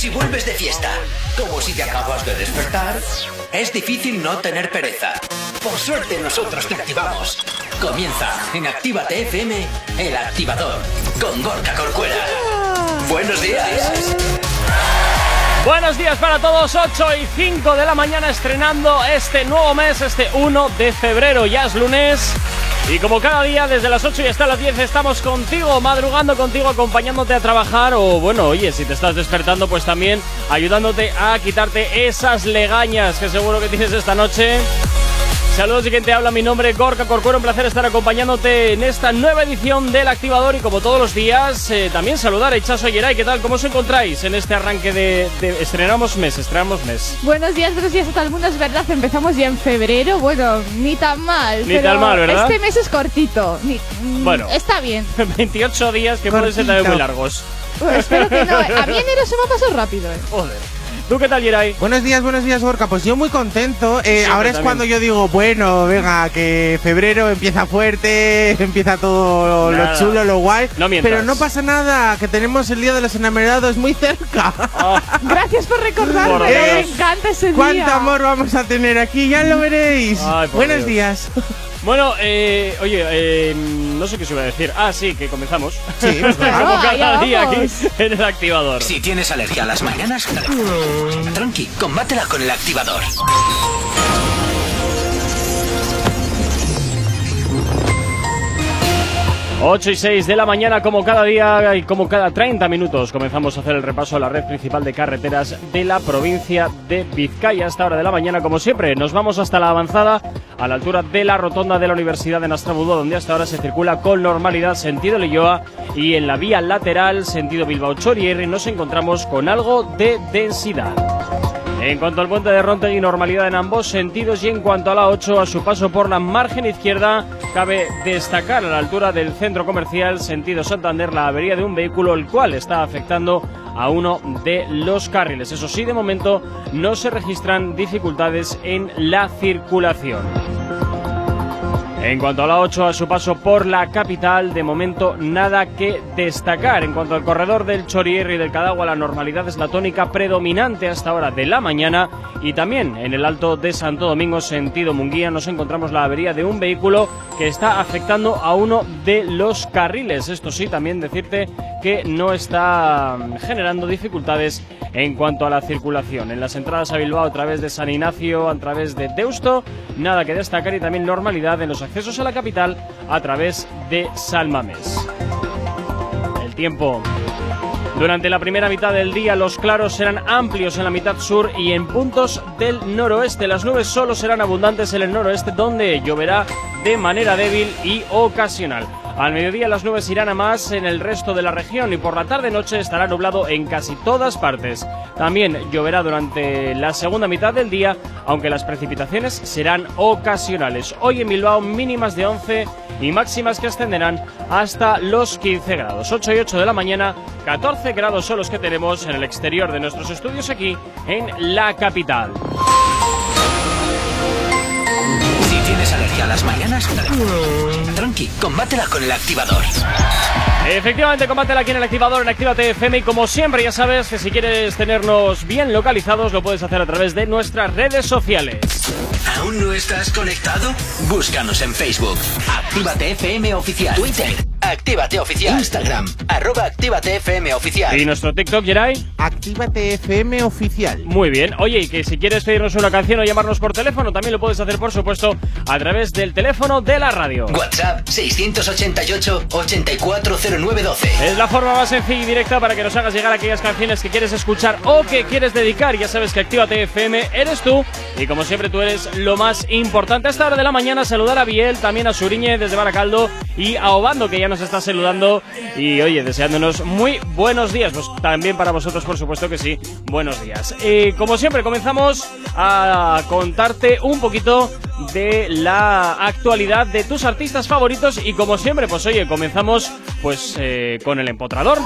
si vuelves de fiesta, como si te acabas de despertar, es difícil no tener pereza. Por suerte nosotros te activamos. Comienza en Actívate FM, el activador, con Gorka Corcuera. Buenos días. Buenos días para todos, 8 y 5 de la mañana estrenando este nuevo mes, este 1 de febrero, ya es lunes. Y como cada día, desde las 8 y hasta las 10 estamos contigo, madrugando contigo, acompañándote a trabajar o bueno, oye, si te estás despertando, pues también ayudándote a quitarte esas legañas que seguro que tienes esta noche. Saludos y quien te habla, mi nombre es Gorka Corcuero, un placer estar acompañándote en esta nueva edición del Activador y como todos los días, eh, también saludar a Echazo Yeray, ¿qué tal? ¿Cómo os encontráis en este arranque de, de, estrenamos mes, estrenamos mes? Buenos días, buenos días a todo el mundo, es verdad, empezamos ya en febrero, bueno, ni tan mal. Ni tan mal, ¿verdad? Este mes es cortito, mm, bueno. Está bien. 28 días que pueden ser también muy largos. espero que no, a mí enero se me ha pasado rápido, eh. Joder. ¿Tú qué tal, Yeray? Buenos días, buenos días, Gorka. Pues yo muy contento. Eh, ahora es cuando yo digo, bueno, venga, que febrero empieza fuerte, empieza todo lo chulo, lo guay. No pero no pasa nada, que tenemos el Día de los Enamorados muy cerca. Oh. Gracias por recordarme, me encanta ese día. ¿Cuánto amor vamos a tener aquí? Ya lo veréis. buenos días. Bueno, eh, oye, eh, no sé qué se iba a decir. Ah, sí, que comenzamos. Sí, pues Como cada día aquí en el activador. Si tienes alergia a las mañanas, tranqui, combátela con el activador. 8 y 6 de la mañana, como cada día y como cada 30 minutos, comenzamos a hacer el repaso a la red principal de carreteras de la provincia de Vizcaya. A esta hora de la mañana, como siempre, nos vamos hasta la avanzada, a la altura de la rotonda de la Universidad de Nastrabudó, donde hasta ahora se circula con normalidad sentido Leyoa y en la vía lateral, sentido Bilbao-Chorierri, nos encontramos con algo de densidad. En cuanto al puente de Rontegui, normalidad en ambos sentidos y en cuanto a la 8, a su paso por la margen izquierda, cabe destacar a la altura del centro comercial sentido Santander la avería de un vehículo el cual está afectando a uno de los carriles. Eso sí, de momento no se registran dificultades en la circulación. En cuanto a la 8, a su paso por la capital, de momento nada que destacar. En cuanto al corredor del Chorierri y del Cadagua, la normalidad es la tónica predominante hasta hora de la mañana. Y también en el Alto de Santo Domingo, sentido Munguía, nos encontramos la avería de un vehículo que está afectando a uno de los carriles. Esto sí, también decirte que no está generando dificultades en cuanto a la circulación. En las entradas a Bilbao a través de San Ignacio, a través de Deusto, nada que destacar y también normalidad en los accesos a la capital a través de Salmames. El tiempo. Durante la primera mitad del día los claros serán amplios en la mitad sur y en puntos del noroeste. Las nubes solo serán abundantes en el noroeste donde lloverá de manera débil y ocasional. Al mediodía las nubes irán a más en el resto de la región y por la tarde-noche estará nublado en casi todas partes. También lloverá durante la segunda mitad del día, aunque las precipitaciones serán ocasionales. Hoy en Bilbao mínimas de 11 y máximas que ascenderán hasta los 15 grados. 8 y 8 de la mañana, 14 grados son los que tenemos en el exterior de nuestros estudios aquí en la capital. A las mañanas? Tranqui, combátela con el activador. Efectivamente, combátela aquí en el activador en Actívate FM y como siempre ya sabes que si quieres tenernos bien localizados lo puedes hacer a través de nuestras redes sociales. ¿Aún no estás conectado? Búscanos en Facebook. Actívate FM Oficial. Twitter. Actívate Oficial. Instagram. Arroba Actívate FM Oficial. ¿Y nuestro TikTok, Jerai? Actívate FM Oficial. Muy bien. Oye, y que si quieres pedirnos una canción o llamarnos por teléfono, también lo puedes hacer, por supuesto, a través del teléfono de la radio. WhatsApp 688-840912. Es la forma más sencilla y directa para que nos hagas llegar aquellas canciones que quieres escuchar o que quieres dedicar. Ya sabes que Actívate FM eres tú y como siempre tú eres lo más importante. A esta hora de la mañana saludar a Biel, también a Suriñe desde Baracaldo y a Obando que ya nos está saludando y oye, deseándonos muy buenos días. Pues también para vosotros, por supuesto que sí, buenos días. Y como siempre, comenzamos a contarte un poquito de la actualidad de tus artistas favoritos y como siempre, pues oye, comenzamos pues eh, con el empotrador.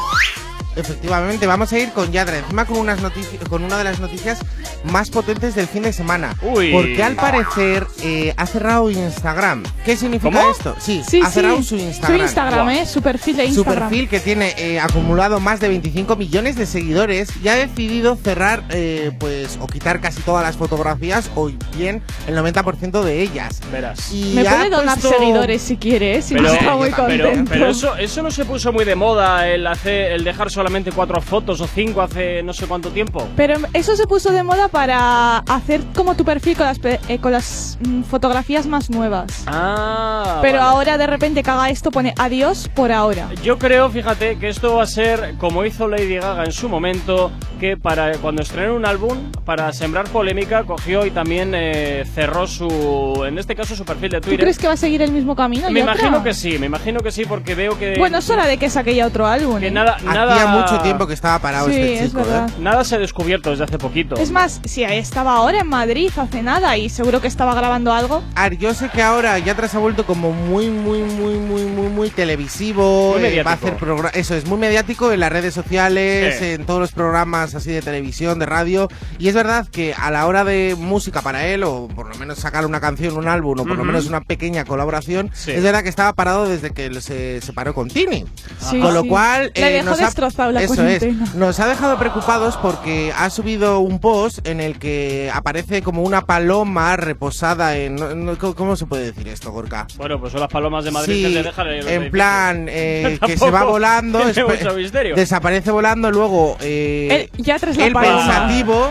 Efectivamente, vamos a ir con Yadra, encima con, unas noticias, con una de las noticias más potentes del fin de semana. Uy. Porque al parecer eh, ha cerrado Instagram. ¿Qué significa ¿Cómo? esto? Sí, Sí, ha cerrado sí. su Instagram. Su Instagram, ¿eh? Su perfil de Su Instagram. perfil que tiene eh, acumulado más de 25 millones de seguidores y ha decidido cerrar, eh, pues, o quitar casi todas las fotografías o bien el 90% de ellas. Verás. Y Me puede donar puesto- seguidores si quiere, ¿eh? si Pero, no está muy también, pero, contento. pero eso, eso no se puso muy de moda, el, hacer, el dejar solamente cuatro fotos o cinco hace no sé cuánto tiempo. Pero eso se puso de moda para hacer como tu perfil con las, eh, con las mm, fotografías más nuevas. Ah, Pero vale. ahora de repente que haga esto pone adiós por ahora. Yo creo, fíjate, que esto va a ser como hizo Lady Gaga en su momento, que para cuando estrenó un álbum, para sembrar polémica, cogió y también eh, cerró su, en este caso, su perfil de ¿Tú Twitter. crees que va a seguir el mismo camino? Me imagino que sí, me imagino que sí, porque veo que Bueno, es hora de que saque ya otro álbum. que ¿eh? nada, nada, Hacía mucho tiempo que estaba parado Sí, este es chico, verdad. ¿eh? nada se ha descubierto desde hace poquito. Es más, si estaba ahora en Madrid hace nada y seguro que estaba grabando algo. Yo sé que ahora Yatra se ha vuelto como muy, muy, muy, muy, muy, muy televisivo. Muy eh, mediático. va a hacer Eso es muy mediático en las redes sociales, Sí. en todos los programas así de televisión, de radio. Y es verdad que a la hora de música para él, o por lo menos sacar una canción, un álbum, o por lo Ujú. menos una pequeña colaboración, Sí. es verdad que estaba parado desde que se separó con Tini. Sí, Con lo sí. cual. Le eh, dejó nos ha- Eso cuarentena. es. Nos ha dejado preocupados porque ha subido un post en el que aparece como una paloma reposada en. ¿Cómo se puede decir esto, Gorka? Bueno, pues son las palomas de Madrid Sí, que te dejan en en plan eh, que se va volando, tiene espe- mucho misterio. desaparece volando, luego eh, Él- ya tras la el paloma. pensativo,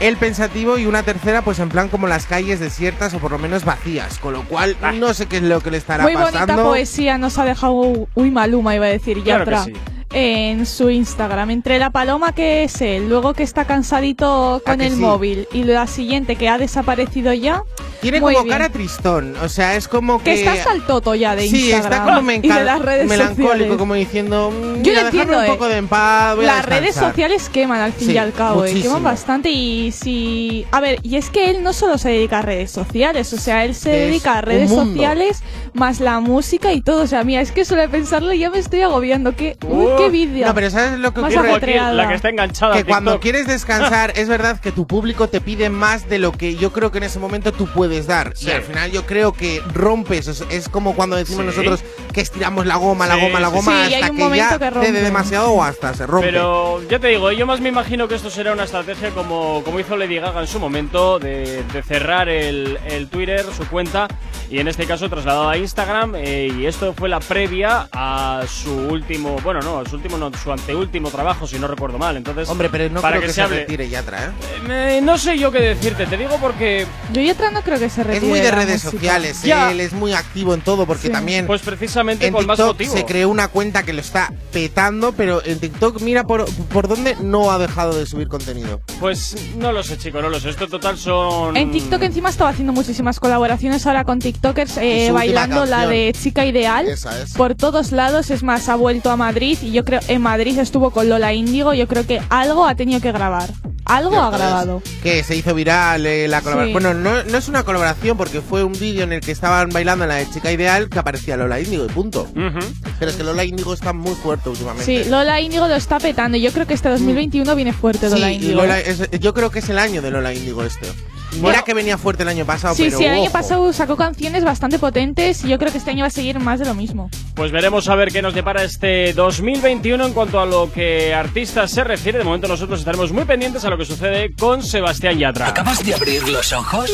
el pensativo y una tercera pues en plan como las calles desiertas o por lo menos vacías, con lo cual Ah. no sé qué es lo que le estará Muy pasando. bonita poesía nos ha dejado Uy Maluma, iba a decir Claro que Yatra. sí. En su Instagram, entre la paloma que es él, luego que está cansadito ¿A con el sí? móvil y la siguiente que ha desaparecido ya, Tiene como bien. cara tristón, o sea, es como que que está hasta el toto ya de Sí, Instagram está como y de las redes melancólico, sociales. como diciendo, mm, Yo lo entiendo, un eh. poco de a Las redes descansar". sociales queman al fin Sí, y al cabo, eh, queman bastante y si... A ver, y es que él no solo se dedica a redes sociales, o sea, él se Es dedica a redes sociales más la música y todo, o sea, mira, es que solo de pensarlo ya me estoy agobiando, que... Uy, Uh, qué vídeo. No, pero ¿sabes lo que Más ocurre? Aquí, la que está enganchada. Que cuando quieres descansar, es verdad que tu público te pide más de lo que yo creo que en ese momento tú puedes dar. Sí. Y al final yo creo que rompes, es, es como cuando decimos Sí. nosotros que estiramos la goma, la goma, la sí, goma, hasta que ya que cede demasiado o hasta se rompe. Pero ya te digo, yo más me imagino que esto será una estrategia como, como hizo Lady Gaga en su momento, de, de cerrar el, el Twitter, su cuenta, y en este caso trasladado a Instagram, eh, y esto fue la previa a su último, bueno, no, a su último, no, su anteúltimo trabajo, si no recuerdo mal. Entonces, Hombre, pero no para creo que, se hable- retire ya atrás, ¿eh? Eh, no sé yo qué decirte, te digo porque, Yo y otra no creo que se retire Es muy de redes música. sociales, Ya. él es muy activo en todo porque Sí. también pues precisamente en con más TikTok motivo. se creó una cuenta que lo está petando, pero en TikTok mira por, por dónde no ha dejado de subir contenido. Pues no lo sé, chico, no lo sé. Esto total son. En TikTok encima estaba haciendo muchísimas colaboraciones ahora con TikTokers eh, bailando la de Chica Ideal. Esa es. Por todos lados, es más, ha vuelto a Madrid y yo creo en Madrid estuvo con Lola Índigo. Yo creo que algo ha tenido que grabar. Algo ha Cierto es. grabado. Que se hizo viral eh, la colaboración. Sí. Bueno, no, no es una colaboración porque fue un vídeo en el que estaban bailando en la de Chica Ideal que aparecía Lola Índigo y punto. Pero es que Lola Índigo está muy fuerte últimamente. Sí, Lola Índigo lo está petando. Yo creo que este 2021 viene fuerte Sí, Lola y Índigo. Lola ¿eh? es- yo creo que es el año de Lola Índigo este. Mira Bueno. que venía fuerte el año pasado, Sí, pero sí, el año pasado sacó canciones bastante potentes y yo creo que este año va a seguir más de lo mismo. Pues veremos a ver qué nos depara este 2021 en cuanto a lo que artistas se refiere. De momento nosotros estaremos muy pendientes a lo que sucede con Sebastián Yatra. ¿Acabas de abrir los ojos?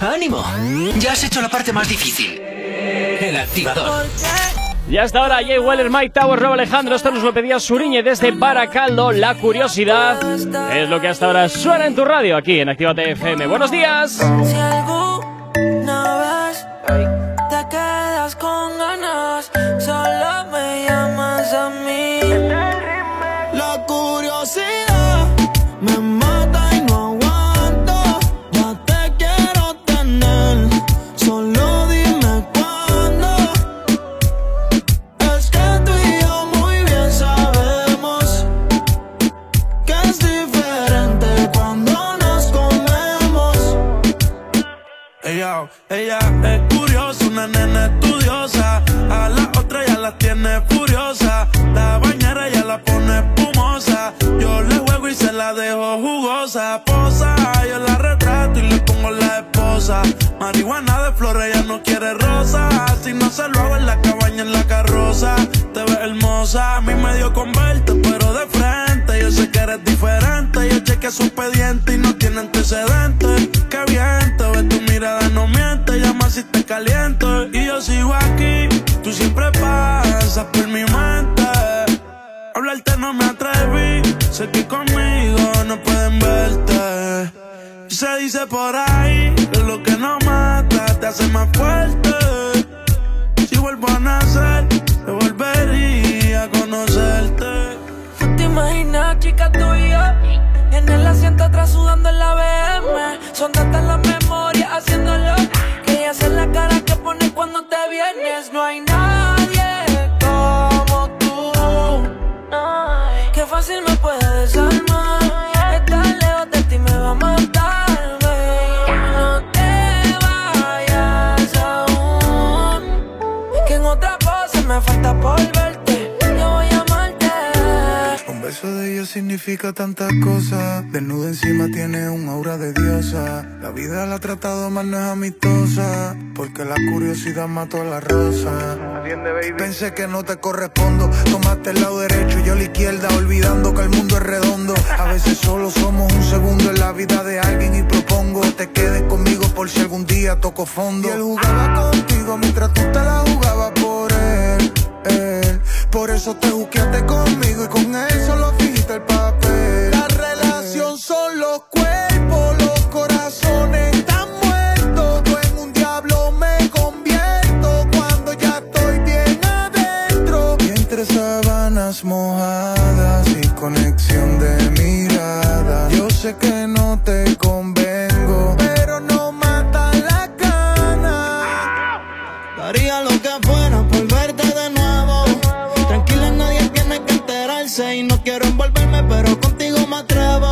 ¡Ánimo! Ya has hecho la parte más difícil. El activador. Y hasta ahora, Jay Weller, Mike Tower, Rob Alejandro. Esto nos lo pedía Suriñe desde Baracaldo. La curiosidad es lo que hasta ahora suena en tu radio aquí en Actívate FM. ¡Buenos días! Si alguna vez te quedas con ganas, solo me llamas a mí. Ella, es curiosa, una nena estudiosa. A la otra ya la tiene furiosa. La bañera ya la pone espuma la dejo jugosa. Posa, yo la retrato y le pongo la esposa. Marihuana de flores, ella no quiere rosa. Si no se lo hago en la cabaña, en la carroza. Te ves hermosa, a mí me dio con verte, pero de frente. Yo sé que eres diferente. Yo chequeé su expediente y no tiene antecedentes. Qué bien, te ves tu mirada, no miente. Si te caliento. Y yo sigo aquí, tú siempre pasas por mi mente. Hablarte no me atreví, sé que conmigo no pueden verte. Se dice por ahí que lo que no mata te hace más fuerte. Si vuelvo a nacer, te volvería a conocerte. ¿Tú te imaginas, chica, yo? En el asiento atrás sudando en la BM. Son tantas las memorias haciéndolo. Ella hace la cara que pone cuando te vienes. No hay nadie como tú. Qué fácil me puede desarmar. Beso de ella significa tantas cosas. Desnuda encima tiene un aura de diosa. La vida la ha tratado mal, no es amistosa. Porque la curiosidad mató a la rosa. Pensé que no te correspondo. Tomaste el lado derecho y yo la izquierda. Olvidando que el mundo es redondo. A veces solo somos un segundo en la vida de alguien. Y propongo que te quedes conmigo por si algún día toco fondo. Y él jugaba contigo mientras tú te la jugabas por. Por eso te busqueaste conmigo y con él solo fingiste el papel. La relación son Y no quiero envolverme, pero contigo me atrevo.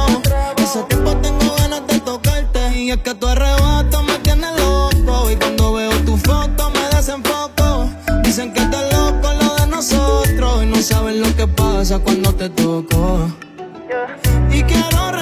Hace tiempo tengo ganas de tocarte. Y es que tu arrebato me tiene loco. Y cuando veo tu foto me desenfoco. Dicen que estás loco lo de nosotros. Y no saben lo que pasa cuando te toco. Y quiero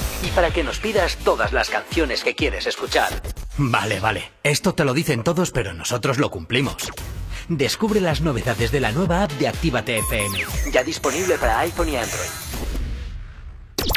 Para que nos pidas todas las canciones que quieres escuchar. Vale, vale. Esto te lo dicen todos, pero nosotros lo cumplimos. Descubre las novedades de la nueva app de Actívate FM. Ya disponible para iPhone y Android.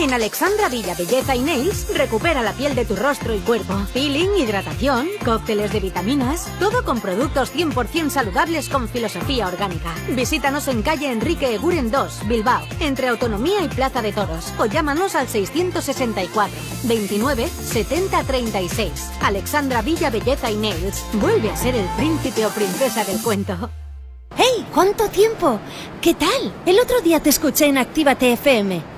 En Alexandra Villa Belleza y Nails recupera la piel de tu rostro y cuerpo. Peeling, hidratación, cócteles de vitaminas, todo con productos 100% saludables con filosofía orgánica. Visítanos en calle Enrique Eguren 2, Bilbao, entre Autonomía y Plaza de Toros, o llámanos al 664 29 70 36. Alexandra Villa Belleza y Nails vuelve a ser el príncipe o princesa del cuento. ¡Hey! ¿Cuánto tiempo? ¿Qué tal? El otro día te escuché en Actívate FM.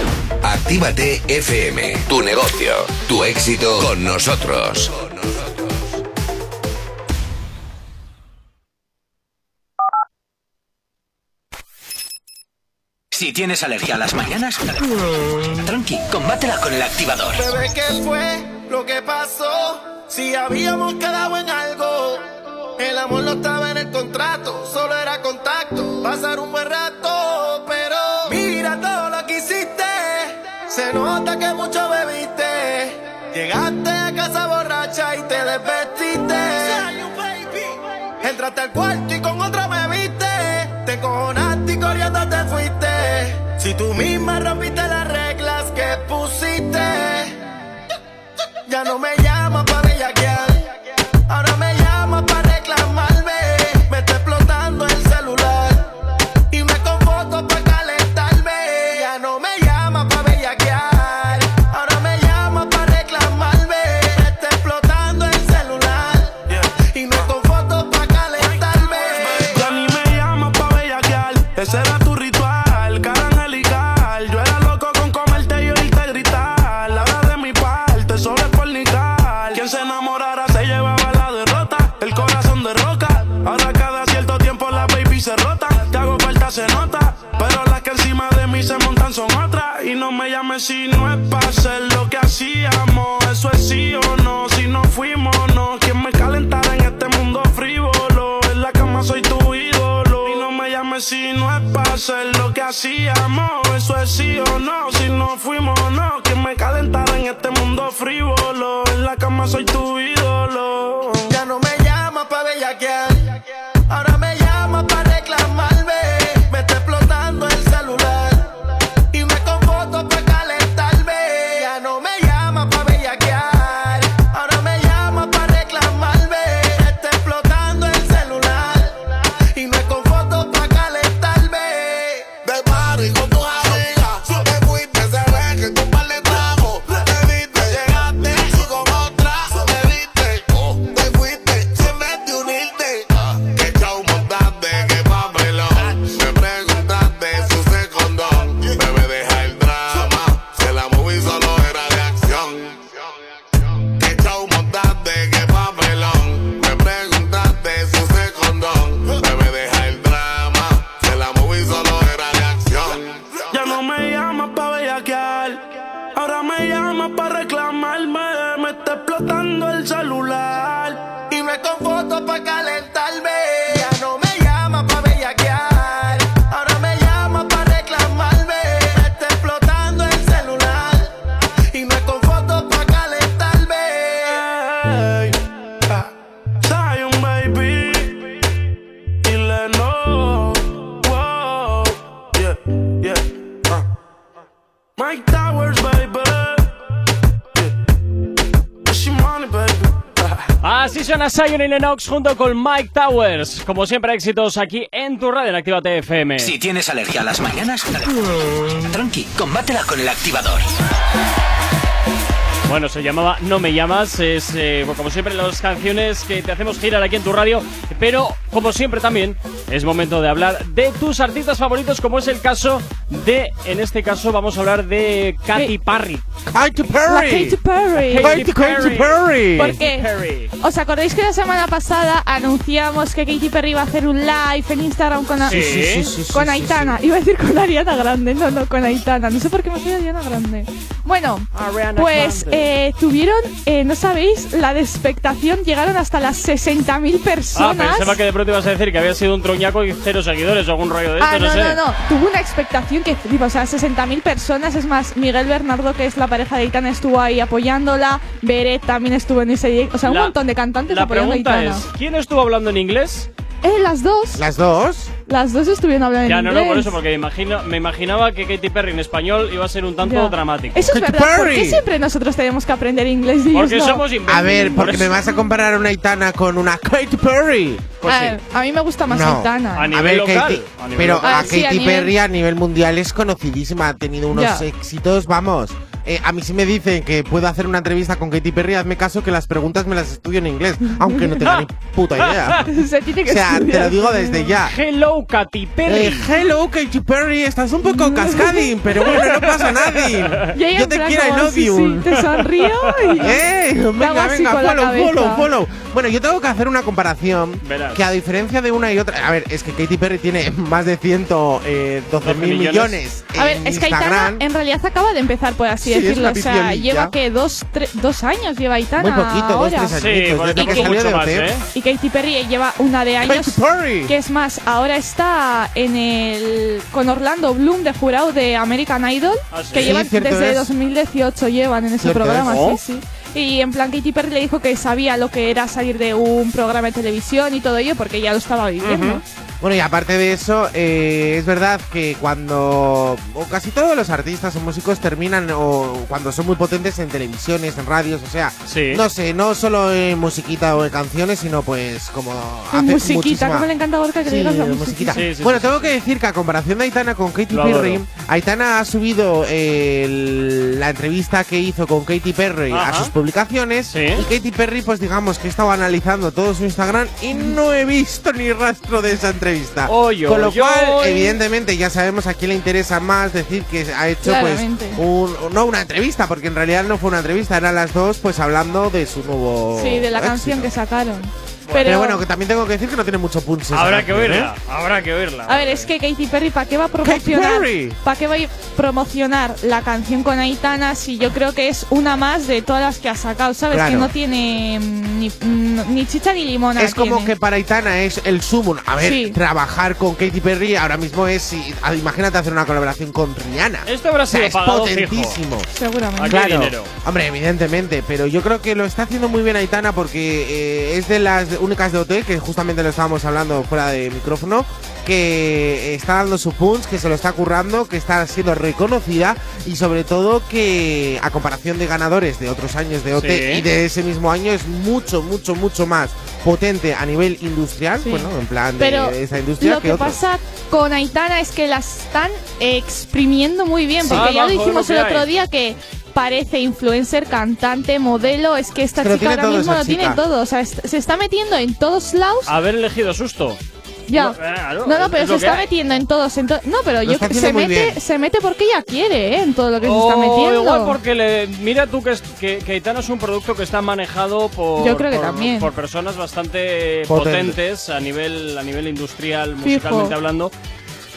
Actívate FM, tu negocio, tu éxito con nosotros. Si tienes alergia a las mañanas, tranqui, combátela con el activador. Bebé, ¿qué fue lo que pasó? Si habíamos quedado en algo. El amor no estaba en el contrato, solo era contacto. Pasar un buen rato, Se nota que mucho bebiste. Llegaste a casa borracha y te desvestiste. Entraste al cuarto y con otra me viste. Te cojonaste y corriendo te fuiste. Si tú misma rompiste las reglas que pusiste. Ya no me llamas si no es para hacer lo que hacíamos. Eso es sí o no. Si no fuimos, no. Quien me calentara en este mundo frívolo. En la cama soy tu ídolo. Y no me llames si no es para hacer lo que hacíamos. Eso es sí o no. Si no fuimos, no. Quien me calentara en este mundo frívolo. En la cama soy tu ídolo. Ya no me llamas pa' bellaquear. Lennox junto con Mike Towers. Como siempre, éxitos aquí en tu radio en Actívate FM. Si tienes alergia a las mañanas, tranqui, combátela con el activador. Bueno, se llamaba No me llamas. Es eh, como siempre las canciones que te hacemos girar aquí en tu radio. Pero como siempre también es momento de hablar de tus artistas favoritos, como es el caso de, en este caso vamos a hablar de Katy Perry. Katy La Katy Perry. Katy, Katy Perry. Porque, ¿os acordáis que la semana pasada anunciamos que Katy Perry iba a hacer un live en Instagram con, Sí. Sí, sí, sí, sí, con sí, Aitana? Iba a decir con Ariana Grande, no, no, con Aitana. No sé por qué me fui a Ariana Grande. Bueno, pues eh, tuvieron, eh, no sabéis, la de expectación, llegaron hasta las 60.000 Ah, personas. pensaba que de pronto ibas a decir que había sido un troñaco y cero seguidores o algún rollo de esto, Ah, no, no, sé. no, no. Tuvo una expectación que flipa. O sea, 60.000 personas. Es más, Miguel Bernardo, que es la pareja de Aitana, estuvo ahí apoyándola. Beret también estuvo en ese directo. O sea, un La- montón de cantantes La apoyando a pregunta Aitana. es, ¿quién estuvo hablando en inglés? Eh, las dos. ¿Las dos? Las dos estuvieron hablando Ya, en no, inglés. no, por eso, porque me, imagino, me imaginaba que Katy Perry en español iba a ser un tanto Ya. dramático. Eso es verdad. ¿Por qué siempre nosotros tenemos que aprender inglés y Porque no? somos imbéciles. A ver, Por porque eso. me vas a comparar a una Aitana con una Katy Perry. Pues a, ver, a mí me gusta más No. Aitana. A nivel ver, local, Katy- a nivel pero local. a Ah, sí, Katy a nivel- Perry a nivel mundial es conocidísima, ha tenido unos Ya. éxitos, vamos. Eh, a mí si me dicen que puedo hacer una entrevista con Katy Perry, hazme caso que las preguntas me las estudio en inglés, aunque no tenga ni puta idea. Se tiene que O sea, te lo digo desde ya. Hello, Katy Perry. Eh, hello, Katy Perry, estás un poco cascadín, pero bueno, no pasa nada. Yo te quiero, I love sí, you. sí, te sonrío y ¡Eh! Venga, venga, follow, follow, follow. Bueno, yo tengo que hacer una comparación Verás. que a diferencia de una y otra. A ver, es que Katy Perry tiene más de 112 mil millones. millones. A ver, es que Aitana Instagram. en realidad acaba de empezar, por así Sí, decirlo. O sea, lleva que dos, tre- dos años lleva Aitana. Muy poquito, dos, ahora. Sí, desde que salió de más. ¿eh? Y Katy Perry lleva una de años. Katy Perry. Que es más, ahora está en el con Orlando Bloom de jurado de American Idol, Ah, sí. que Sí, llevan desde es. 2018 llevan en ese programa, es. Sí, sí. Y en plan Katy Perry le dijo que sabía lo que era salir de un programa de televisión y todo ello porque ya lo estaba viviendo. Bueno, y aparte de eso, eh, es verdad que cuando. O casi todos los artistas o músicos terminan o cuando son muy potentes en televisiones, en radios, o sea. Sí. No sé, no solo en musiquita o en canciones, sino pues como. hace musiquita, muchísima- como le encanta a Gorka que Sí, digas la musiquita. Sí, sí, bueno, sí, tengo sí. que decir que a comparación de Aitana con Katy Lo Perry, adoro. Aitana ha subido eh, el- la entrevista que hizo con Katy Perry a sus publicaciones Sí. y Katy Perry, pues digamos que he estado analizando todo su Instagram y no he visto ni rastro de esa entrevista. Oy, con lo oy, cual, oy. evidentemente, ya sabemos a quién le interesa más decir que ha hecho Claramente. pues un, no una entrevista, porque en realidad no fue una entrevista, eran las dos pues hablando de su nuevo Sí, de la éxito. canción que sacaron. Pero, bueno, que también tengo que decir que no tiene mucho punch. Habrá que canción, ¿eh? oírla, habrá que oírla. A ver, es que Katy Perry, ¿para qué va a promocionar? ¿Para qué va a promocionar la canción con Aitana si yo creo que es una más de todas las que ha sacado, ¿sabes? Claro. Que no tiene mm, ni, mm, ni chicha ni limona. Es como tiene. que para Aitana es el sumo. A ver, Sí. trabajar con Katy Perry ahora mismo es. ah, imagínate hacer una colaboración con Rihanna. Esto habrá O sea, sido es pagado fijo. potentísimo. Seguramente. Aquí hay Claro, dinero. hombre, evidentemente, pero yo creo que lo está haciendo muy bien Aitana porque eh, es de las únicas de OT que justamente lo estábamos hablando fuera de micrófono, que está dando su punch, que se lo está currando, que está siendo reconocida y sobre todo que a comparación de ganadores de otros años de OT Sí. y de ese mismo año es mucho, mucho, mucho más potente a nivel industrial, Sí. bueno, en plan Pero de esa industria lo que, pasa con Aitana es que la están exprimiendo muy bien, Sí. porque Ah, ya lo dijimos el otro día que parece influencer, cantante, modelo, es que esta Pero chica ahora mismo lo tiene todo, o sea, est- se está metiendo en todos lados. Haber elegido susto. Ya. No, claro, No, pero es se está hay. metiendo en todos. En to- no, pero yo se mete, bien. se mete porque ella quiere, ¿eh? En todo lo que se está metiendo. igual porque le, mira tú que, es- que, que Aitana es un producto que está manejado por, Yo creo que por, también. por personas bastante Potente. potentes a nivel, a nivel industrial, Fijo. musicalmente hablando.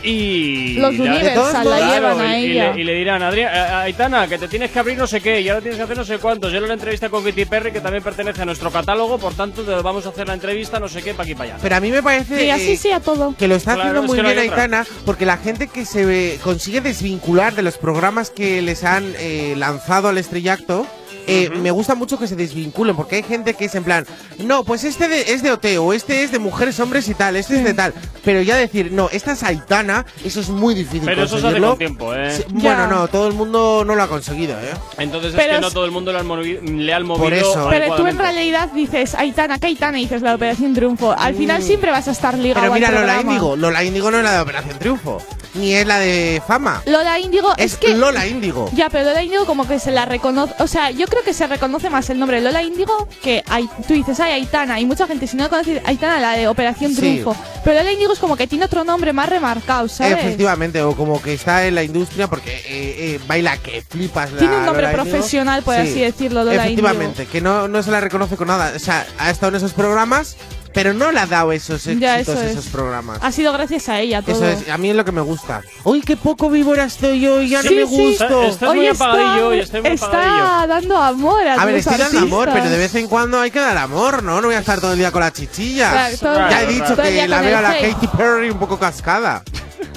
Y Los le- Universal la llevan a y, y ella. le, y le dirán, Adrián, Aitana, que te tienes que abrir no sé qué, y ahora tienes que hacer no sé cuántos. Yo en la entrevista con Katy Perry, que también pertenece a nuestro catálogo, por tanto, te vamos a hacer la entrevista, no sé qué, para aquí para allá. Pero a mí me parece Sí, así eh, sí a todo. que lo está Claro, haciendo es muy que no hay bien otra. Aitana, porque la gente que se ve- consigue desvincular de los programas que les han eh, lanzado al estrellato. Eh, Me gusta mucho que se desvinculen, porque hay gente que es en plan, no, pues este de- es de OT, o este es de mujeres, hombres y tal, este es de tal. Pero ya decir, no, esta es Aitana, eso es muy difícil. Pero eso se hace conseguirlo. con tiempo, ¿eh? Sí. Bueno, no, todo el mundo no lo ha conseguido, ¿eh? Entonces es que no todo el mundo le, han movi- le han movido. Por eso. Pero tú en realidad dices Aitana, ¿qué Aitana? Y dices la Operación Triunfo. Al final siempre vas a estar ligado Mm. Pero mira, al Lola. Índigo, Lola Índigo no es la de Operación Triunfo. ni es la de fama. Lola Índigo es, Es que. Lola Índigo. Ya, pero Lola Índigo como que se la reconoce. O sea, yo creo que se reconoce más el nombre de Lola Índigo que hay, tú dices, ay, Aitana. Y mucha gente, si no conoce Aitana, la de Operación Sí. Triunfo. Pero Lola Índigo es como que tiene otro nombre más remarcado, ¿sabes? Efectivamente, o como que está en la industria porque eh, eh, baila que flipas. la Tiene un nombre Lola profesional, por así decirlo, Lola Efectivamente, que no, no se la reconoce con nada. O sea, ha estado en esos programas, pero no le ha dado esos Ya, éxitos eso es. esos programas. Ha sido gracias a ella todo. Eso es, a mí es lo que me gusta. Uy, qué poco víbora estoy hoy, ya Sí, no me sí. gusto. Está- estás muy Hoy apagadillo hoy, está, estoy muy está apagadillo. dando amor a, A ver, estoy dando amor, pero de vez en cuando hay que dar amor, ¿no? No voy a estar todo el día con las chichillas. Claro, todo- ya he dicho que la veo a la. Katy Perry un poco cascada.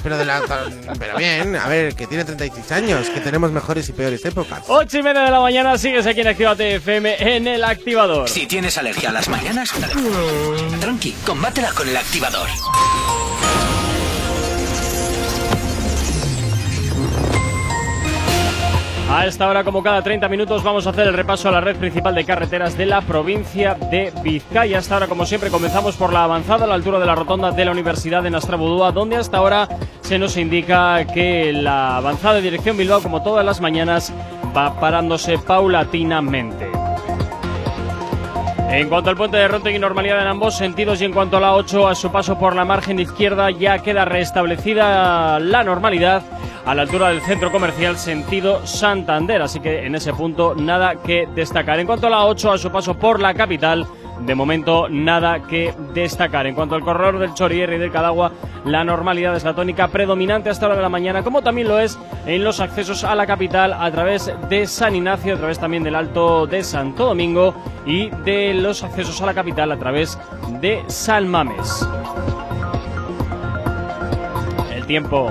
Pero, de la, pero bien, a ver, que tiene 36 años, que tenemos mejores y peores épocas. 8 y media de la mañana, sigues aquí en Actívate FM en el activador. Si tienes alergia a las mañanas, tranqui, combátela con el activador. A esta hora, como cada 30 minutos, vamos a hacer el repaso a la red principal de carreteras de la provincia de Vizcaya. Hasta ahora, como siempre, comenzamos por la avanzada a la altura de la rotonda de la Universidad de Nastrabudúa, donde hasta ahora se nos indica que la avanzada de dirección Bilbao, como todas las mañanas, va parándose paulatinamente. En cuanto al puente de Rontegui, normalidad en ambos sentidos y en cuanto a la 8, a su paso por la margen izquierda ya queda restablecida la normalidad a la altura del centro comercial sentido Santander, así que en ese punto nada que destacar. En cuanto a la 8, a su paso por la capital, de momento nada que destacar. En cuanto al corredor del Chorierri y del Cadagua, la normalidad es la tónica predominante hasta la hora de la mañana, como también lo es en los accesos a la capital a través de San Ignacio, a través también del Alto de Santo Domingo y de los accesos a la capital a través de Salmames. El tiempo.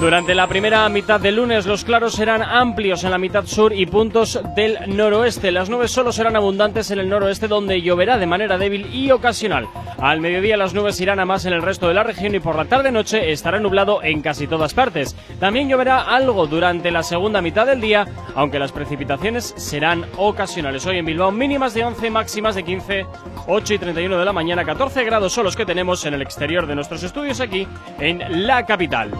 Durante la primera mitad del lunes los claros serán amplios en la mitad sur y puntos del noroeste. Las nubes solo serán abundantes en el noroeste donde lloverá de manera débil y ocasional. Al mediodía las nubes irán a más en el resto de la región y por la tarde-noche estará nublado en casi todas partes. También lloverá algo durante la segunda mitad del día, aunque las precipitaciones serán ocasionales. Hoy en Bilbao mínimas de 11, máximas de 15, 8 y 31 de la mañana, 14 grados son los que tenemos en el exterior de nuestros estudios aquí en la capital.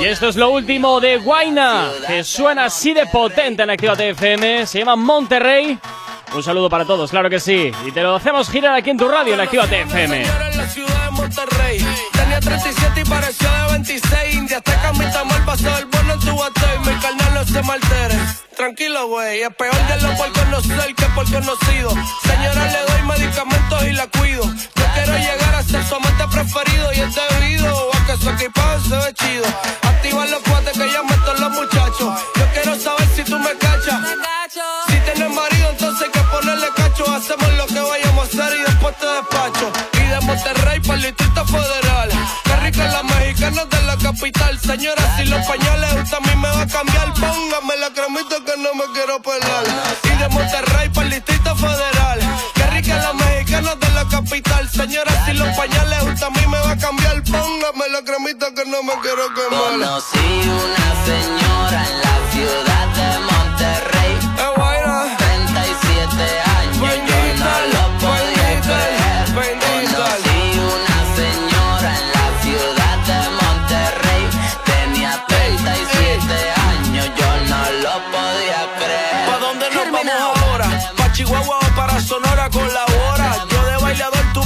Y esto es lo último de Guaina, que suena así de potente en Actívate FM. Se llama Monterrey. Un saludo para todos, claro que sí. Y te lo hacemos girar aquí en tu radio en Actívate FM. en la ciudad de Monterrey. Tenía 37 y pareció de 26. India hasta camita mal pasó el bono en tu bate y mi carnal no se maltere. Tranquilo, güey, es peor de lo por conocer que por conocido. Señora, le doy medicamentos y la cuido. Yo quiero llegar a ser su amante preferido y es debido a que su equipaje se ve chido. Activa los cuates que ya meto los muchachos. Yo quiero saber si tú me cachas. Si tienes marido, entonces hay que ponerle cacho. Hacemos lo que vayamos a hacer y después te despacho. Monterrey para el Distrito Federal. Qué rica la mexicana de la capital. Señora, si los pañales usted a mí me va a cambiar, póngame la cremita que no me quiero pelar. Y de Monterrey para el Distrito Federal. Qué rica la mexicana de la capital. Señora, si los pañales usted a mí me va a cambiar, póngame la cremita que no me quiero quemar. Conocí una señora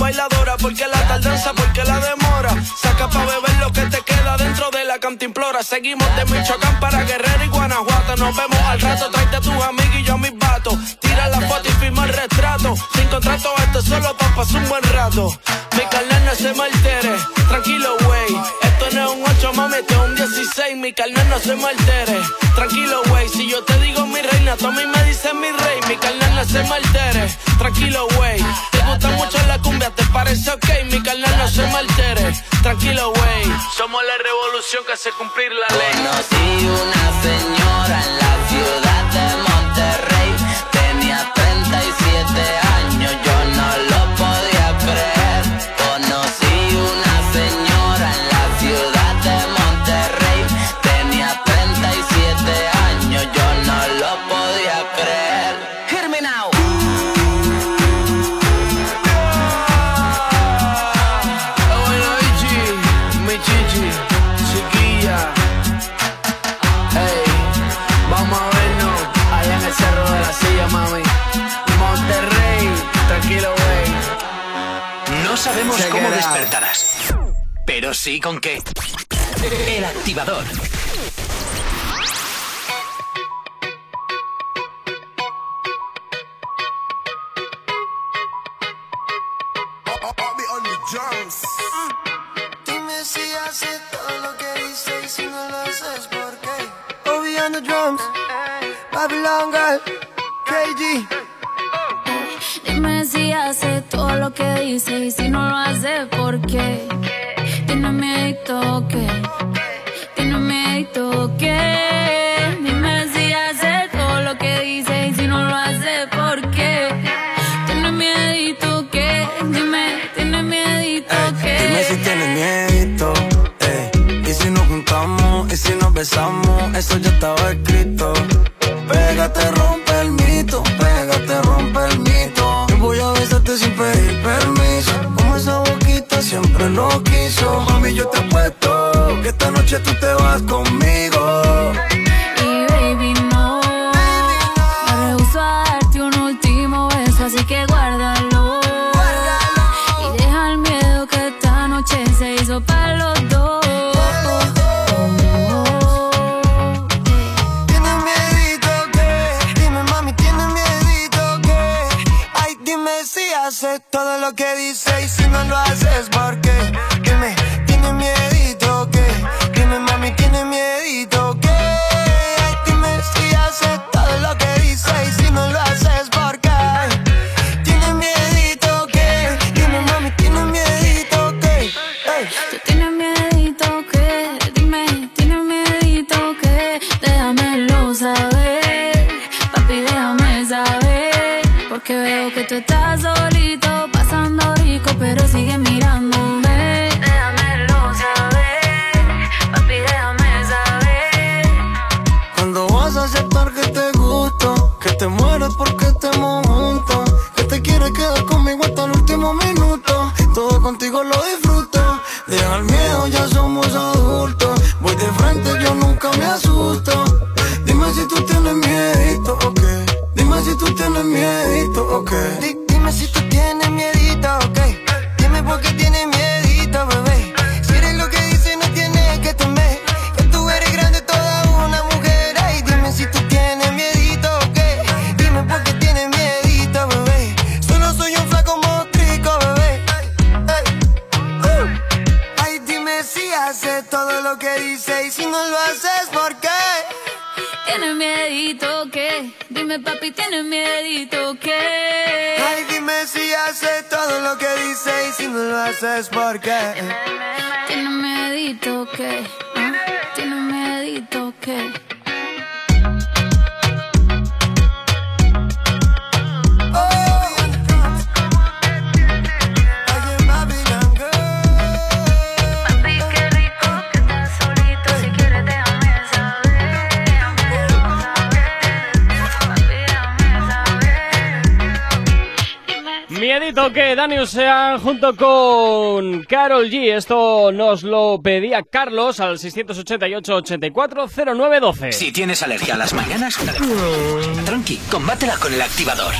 bailadora. Porque la tardanza, porque la demora. Saca pa' beber lo que te queda dentro de la cantimplora. Seguimos de Michoacán para Guerrero y Guanajuato. Nos vemos al rato, tráete a tus amigos y yo a mis vatos. Tira la foto y firma el retrato. Sin contrato, esto es solo pa' pasar un buen rato. Mi carnal no se me altere. Tranquilo, wey. Esto no es un 8, mami, esto es un 16. Mi carnal no se me altere. Tranquilo, wey. Si yo te digo mi reina, tú a mí me dices mi rey. Mi carnal se me altere. Tranquilo, wey. Te gusta mucho la cumbia, te parece ok. Mi carnal no se me altere. Tranquilo, wey. Somos la revolución que hace cumplir la ley. Conocí una señora pero sí con qué. El activador. Dime si haces todo lo que dices y si no lo haces, ¿por qué? Obi on the drums, Babylon Girl, KG. Dime si hace todo lo que dice y si no lo hace, ¿por qué? Tiene miedo que, tiene miedo que. Dime si hace todo lo que dice y si no lo hace, ¿por qué? Tiene miedo que, dime, tiene miedo que. Dime si tienes miedo, eh. Y si nos juntamos, y si nos besamos, eso ya estaba escrito. Siempre lo quiso. Mami, yo te apuesto que esta noche tú te vas conmigo. Todo lo que dices y si no lo haces, ¿por qué? Ya somos adultos, voy de frente, yo nunca me asusto, dime si tú tienes miedito o qué, dime si tú tienes miedito o qué. Dime si tú ¿por junto con Carol G. Esto nos lo pedía Carlos al 688-840912. Si tienes alergia a las mañanas, tranqui, combátela con el activador.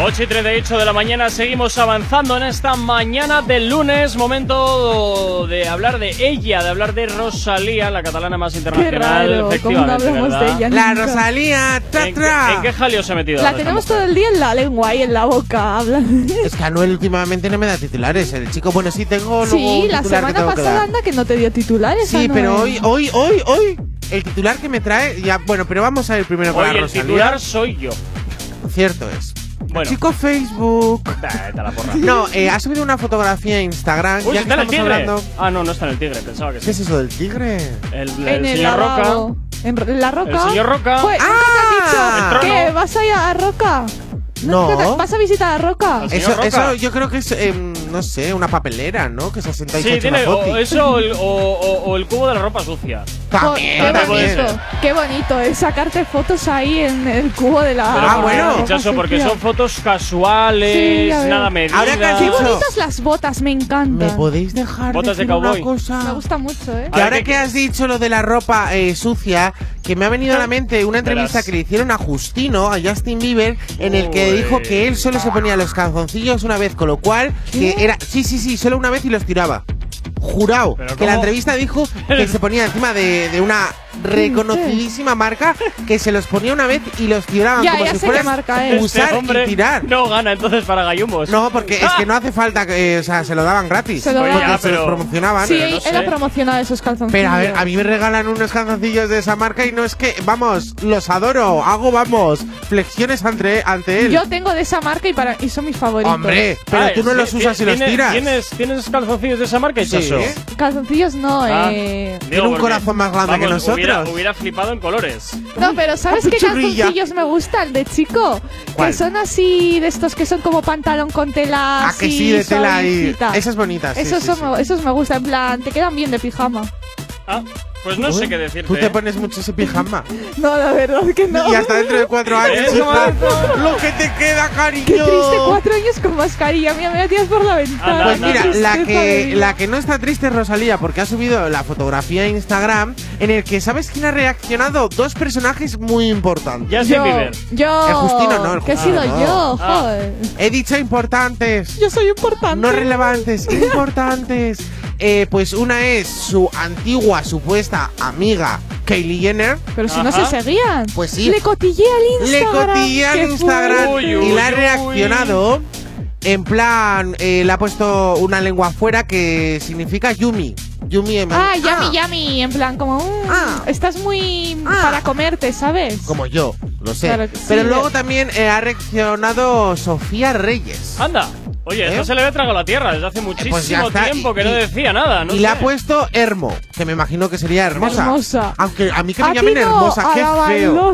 8 y 38 de la mañana, seguimos avanzando en esta mañana del lunes. Momento de hablar de ella, de hablar de Rosalía, la catalana más internacional. raro, efectivamente, ¿cómo no hablamos ¿verdad? de ella La nunca? Rosalía, tra, ¿En qué, tra. en qué jaleo se ha metido? La tenemos mujer? todo el día en la lengua y en la boca hablando. Es que Anuel últimamente no me da titulares. El chico, bueno, sí tengo luego Sí, un la semana que pasada anda que no te dio titulares. Sí, Anuel. pero hoy, hoy, hoy, hoy, el titular que me trae, ya, bueno, pero vamos a ir primero con la el Rosalía. titular soy yo. Cierto es. Bueno. Chico Facebook. Da, da la porra. No, eh, ha subido una fotografía en Instagram. Uy, ya está en el tigre. hablando. Ah, no, no está en el tigre, pensaba que sí. ¿Qué es eso del tigre? El, el En el señor. Roca. En la roca. El señor Roca. Pues, ¿nunca te han dicho El trono. ¿Qué? ¿Vas a ir a Roca? No. ¿Nunca te- ¿Vas a visitar a Roca? Eso, Roca. eso yo creo que es, em, no sé, una papelera, ¿no? Que se senta y se Sí, una tiene o eso o el, o, o- o el cubo de la ropa sucia. También, qué también. bonito, qué bonito es sacarte fotos ahí en el cubo de la. Pero Ah, bueno. muchacho, porque son fotos casuales, Sí, nada medidas. Ahora que Qué dicho- bonitas las botas, me ¿Me encantan. podéis dejar Botas de decir una cowboy. cosa? Me gusta mucho, ¿eh? Que Ahora que- que has dicho lo de la ropa eh, sucia, que me ha venido a la mente una entrevista Verás. que le hicieron a Justino, a Justin Bieber, en el que Dijo que él solo se ponía los calzoncillos una vez, con lo cual que era sí, sí, sí, solo una vez y los tiraba. Jurado, ¿Pero que la entrevista dijo que se ponía encima de, de una reconocidísima marca que se los ponía una vez y los tiraban Ya, como ya si marca es. usar Este hombre y tirar. no gana entonces para gallumbos. No, porque es que no hace falta que, eh, o sea, se lo daban gratis. Se lo Porque daban. se los pero- promocionaban. Sí, Pero no sé. promocionado esos calzoncillos. Pero a ver, a mí me regalan unos calzoncillos de esa marca y no es que, vamos, los adoro, hago, vamos, flexiones ante, ante él. Yo tengo de esa marca y, para, y son mis favoritos. Hombre, pero tú no sí, los usas y los ¿tienes- tiras. ¿Tienes, ¿Tienes calzoncillos de esa marca, Sí. Chaso? Calzoncillos no, Ah. eh. Tiene un corazón más grande que nosotros. Hubiera, hubiera flipado en colores. No, pero ¿sabes qué calzoncillos me gustan de chico? ¿Cuál? Que son así, de estos que son como pantalón con tela. Ah, que sí, de tela y. Esas bonitas. sí, esos, sí, son, sí. Me, esos me gustan, en plan, te quedan bien de pijama. Ah, pues no Uy, sé qué decirte. Tú te ¿eh? pones mucho ese pijama. No, la verdad que no. Y hasta dentro de cuatro años. Lo que te queda, cariño. Qué triste, cuatro años con mascarilla. Mira, me la tiras por la ventana. Pues mira, la que, la que no está triste es Rosalía porque ha subido la fotografía a Instagram en el que, ¿sabes quién ha reaccionado? Dos personajes muy importantes. Yo, Bieber. yo. El Justino no, el Que he Justino sido no. yo, Ah. joder. He dicho importantes. Yo soy importante. No relevantes, importantes. Eh, pues una es su antigua supuesta amiga Kylie Jenner. Pero si no Ajá. se seguían. Pues sí. Le cotillé al Le Instagram. cotillé al Instagram Uy, y la ha reaccionado. En plan, eh, le ha puesto una lengua afuera que significa Yumi. Yumi en Ah, yummy, yummy. En plan, como. mm, Ah. Estás muy. Ah. para comerte, ¿sabes? Como yo, lo sé. Claro que sí, Pero luego también eh, ha reaccionado Sofía Reyes. Anda. Oye, ¿Eh? esto se le había tragado la tierra desde hace muchísimo pues ya está, tiempo y- que no decía nada. No y le ha puesto Hermo, que me imagino que sería hermosa. Hermosa. Aunque a mí que me llamen no, hermosa, qué feo.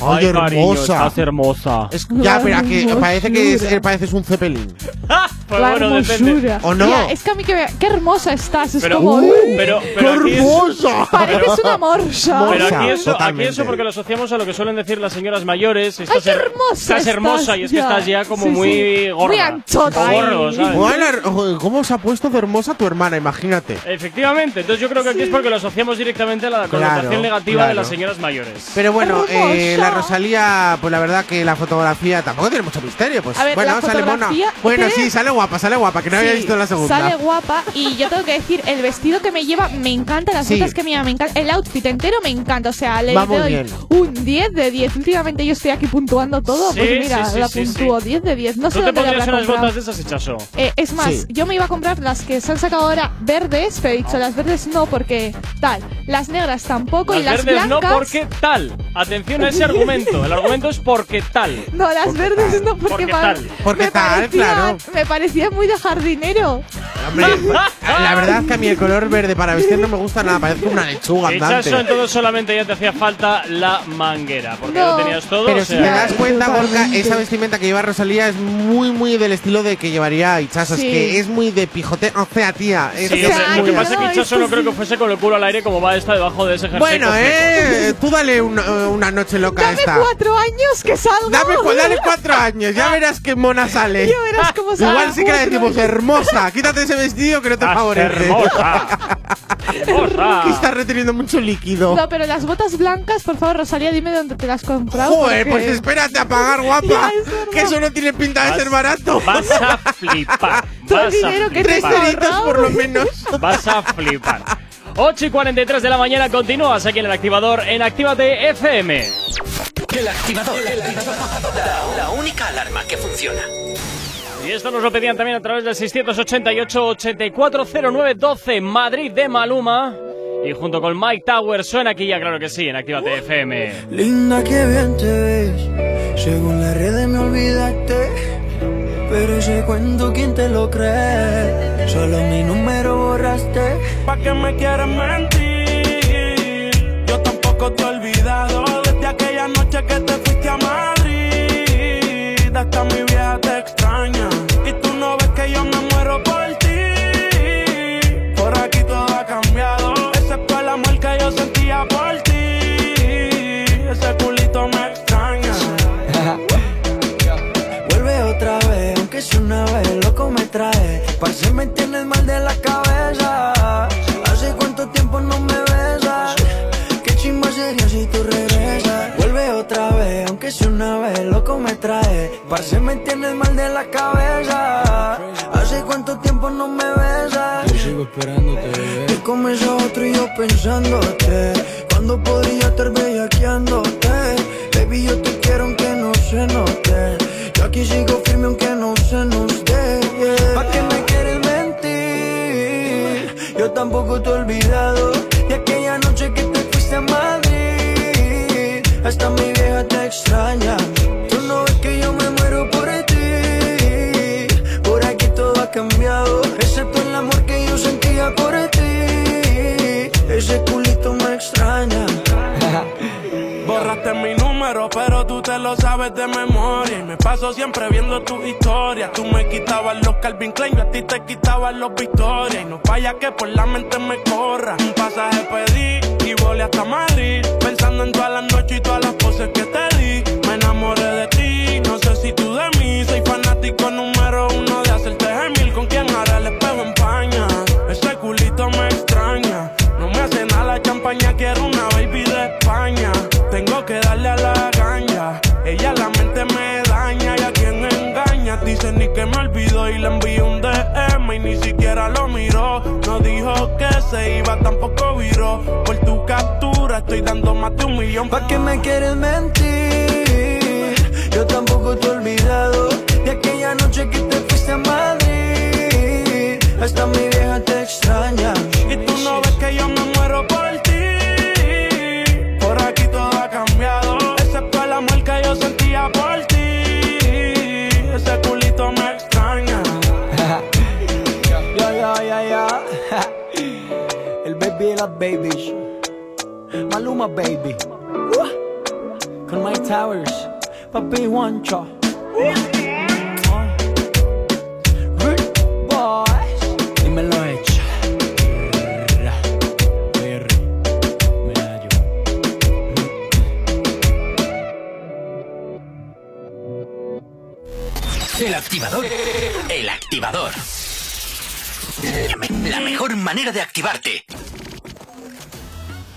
Ay, cariño, hermosa. estás hermosa. Es- ya, pero que hermosura. parece que es, eh, pareces un Zeppelin. Ah, pues la bueno, depende. ¿O no? Tía, es que a mí que me- qué hermosa estás. Es Pero, como. uh, "Uy, pero, ¡Qué es, hermosa! Pareces una morsa. pero aquí eso, aquí eso porque lo asociamos a lo que suelen decir las señoras mayores. Estás, qué her- hermosa estás hermosa y es que estás ya como muy gorda. Muy anchota O gordo, ahí. ¿sabes? Bueno, ¿Cómo se ha puesto de hermosa tu hermana? Imagínate. Efectivamente, entonces yo creo que aquí es porque lo asociamos directamente a la connotación Claro, negativa de claro. las señoras mayores. Pero bueno, eh, la Rosalía, pues la verdad que la fotografía tampoco tiene mucho misterio. Pues A ver, bueno, la sale mona. fotografía Bueno, sí, sale guapa, sale guapa, que no había Sí, visto la segunda. Sale guapa y yo tengo que decir, el vestido que me lleva me encanta, las Sí. botas que me lleva me encanta, el outfit entero me encanta, o sea, le doy bien. un 10 de 10. Últimamente yo estoy aquí puntuando todo, Sí, pues mira, sí, sí, la puntúo sí. 10 de 10. No sé ¿Tú te dónde la habrá comprado. De esas, Hichaso? Eh, es más, Sí. yo me iba a comprar las que se han sacado ahora verdes, pero he dicho las verdes no porque tal, las negras tampoco y Las las verdes blancas. no porque tal. Atención a ese argumento. El argumento es porque tal. No, las verdes no porque, Porque tal. Porque me tal, parecían- claro. Me parecía muy de jardinero. Hombre, la verdad es que a mí el color verde para vestir no me gusta nada, parece una lechuga andante. Hichaso, entonces solamente ya te hacía falta la manguera. Porque No. lo tenías todo. Pero o si sea, te das cuenta, Gorka, esa vestimenta que lleva Rosalía es muy, muy del estilo de que llevaría Ichazo. Sí. Es que es muy de pijote. O sea, tía. Es Sí, que o sea, lo que no, pasa es que no creo que fuese con el culo al aire como va esta debajo de ese jersey. Bueno, cosmeco. eh. Tú dale una, una noche loca a Dame esta. cuatro años que salgo. Dame, cu- dale cuatro años, ya verás qué mona sale. Ya verás cómo sale. Igual sí que la decimos hermosa. Quítate ese vestido que no te Estás favorece. hermosa. Que estás reteniendo mucho líquido. No, pero las botas blancas, por favor, Rosalía, dime dónde te las has comprado. Joder, porque- pues espérate a pagar, guapa. Ya, es verdad. que eso no tiene pinta de Vas- ser barato. Vas a flipar. Todo el Vas a dinero que Tres ceritos por lo menos. Vas a flipar. 8 y 43 de la mañana continúas aquí en el activador en Actívate FM. El activador. La, la única alarma que funciona. Esto nos lo pedían también a través del 688-840912 Madrid de Maluma. Y junto con Mike Tower suena aquí ya, claro que sí, en Actívate FM. Linda, que bien te ves. Según las redes me olvidaste. Pero ese cuento, ¿quién te lo cree? Solo mi número borraste. ¿Pa' qué me quieres mentir? Parce, me tienes mal de la cabeza. Hace cuánto tiempo no me besas. Yo sigo esperándote, bebé. Y comes a otro y yo pensándote. Cuando podría estar bellaqueándote. Baby, yo te quiero aunque no se note. Yo aquí sigo firme aunque no se nos dé. yeah. ¿Pa' qué me quieres mentir? Yo tampoco te he olvidado. De memoria. Y me paso siempre viendo tus historias. Tú me quitabas los Calvin Klein, yo a ti te quitabas los Victoria. Y no falla que por la mente me corra. Un pasaje pedí y volé hasta Madrid. Pensando en todas las noches y todas las poses que te di. Me enamoré de ti, no sé si tú de mí. Soy fanático número uno de hacerte gemil. Con quien hará el espejo en paña. Ese culito me extraña. No me hace nada la champaña, quiero una baby de España. Tengo que darle a la me olvidó y le envié un DM y ni siquiera lo miró. No dijo que se iba, tampoco viró. Por tu captura estoy dando más de un millón. ¿Pa' qué me quieres mentir? Yo tampoco te he olvidado de aquella noche que te fuiste a Madrid. Hasta mi vieja te extraña. Baby. Maluma Baby. Uh. Con Mike Towers. Papi Juancho. Hecho. El activador. El activador. La, me- la mejor manera de activarte.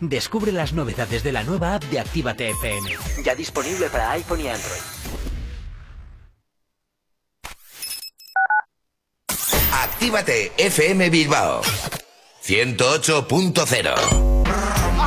Descubre las novedades de la nueva app de Actívate FM. Ya disponible para iPhone y Android. Actívate FM Bilbao 108.0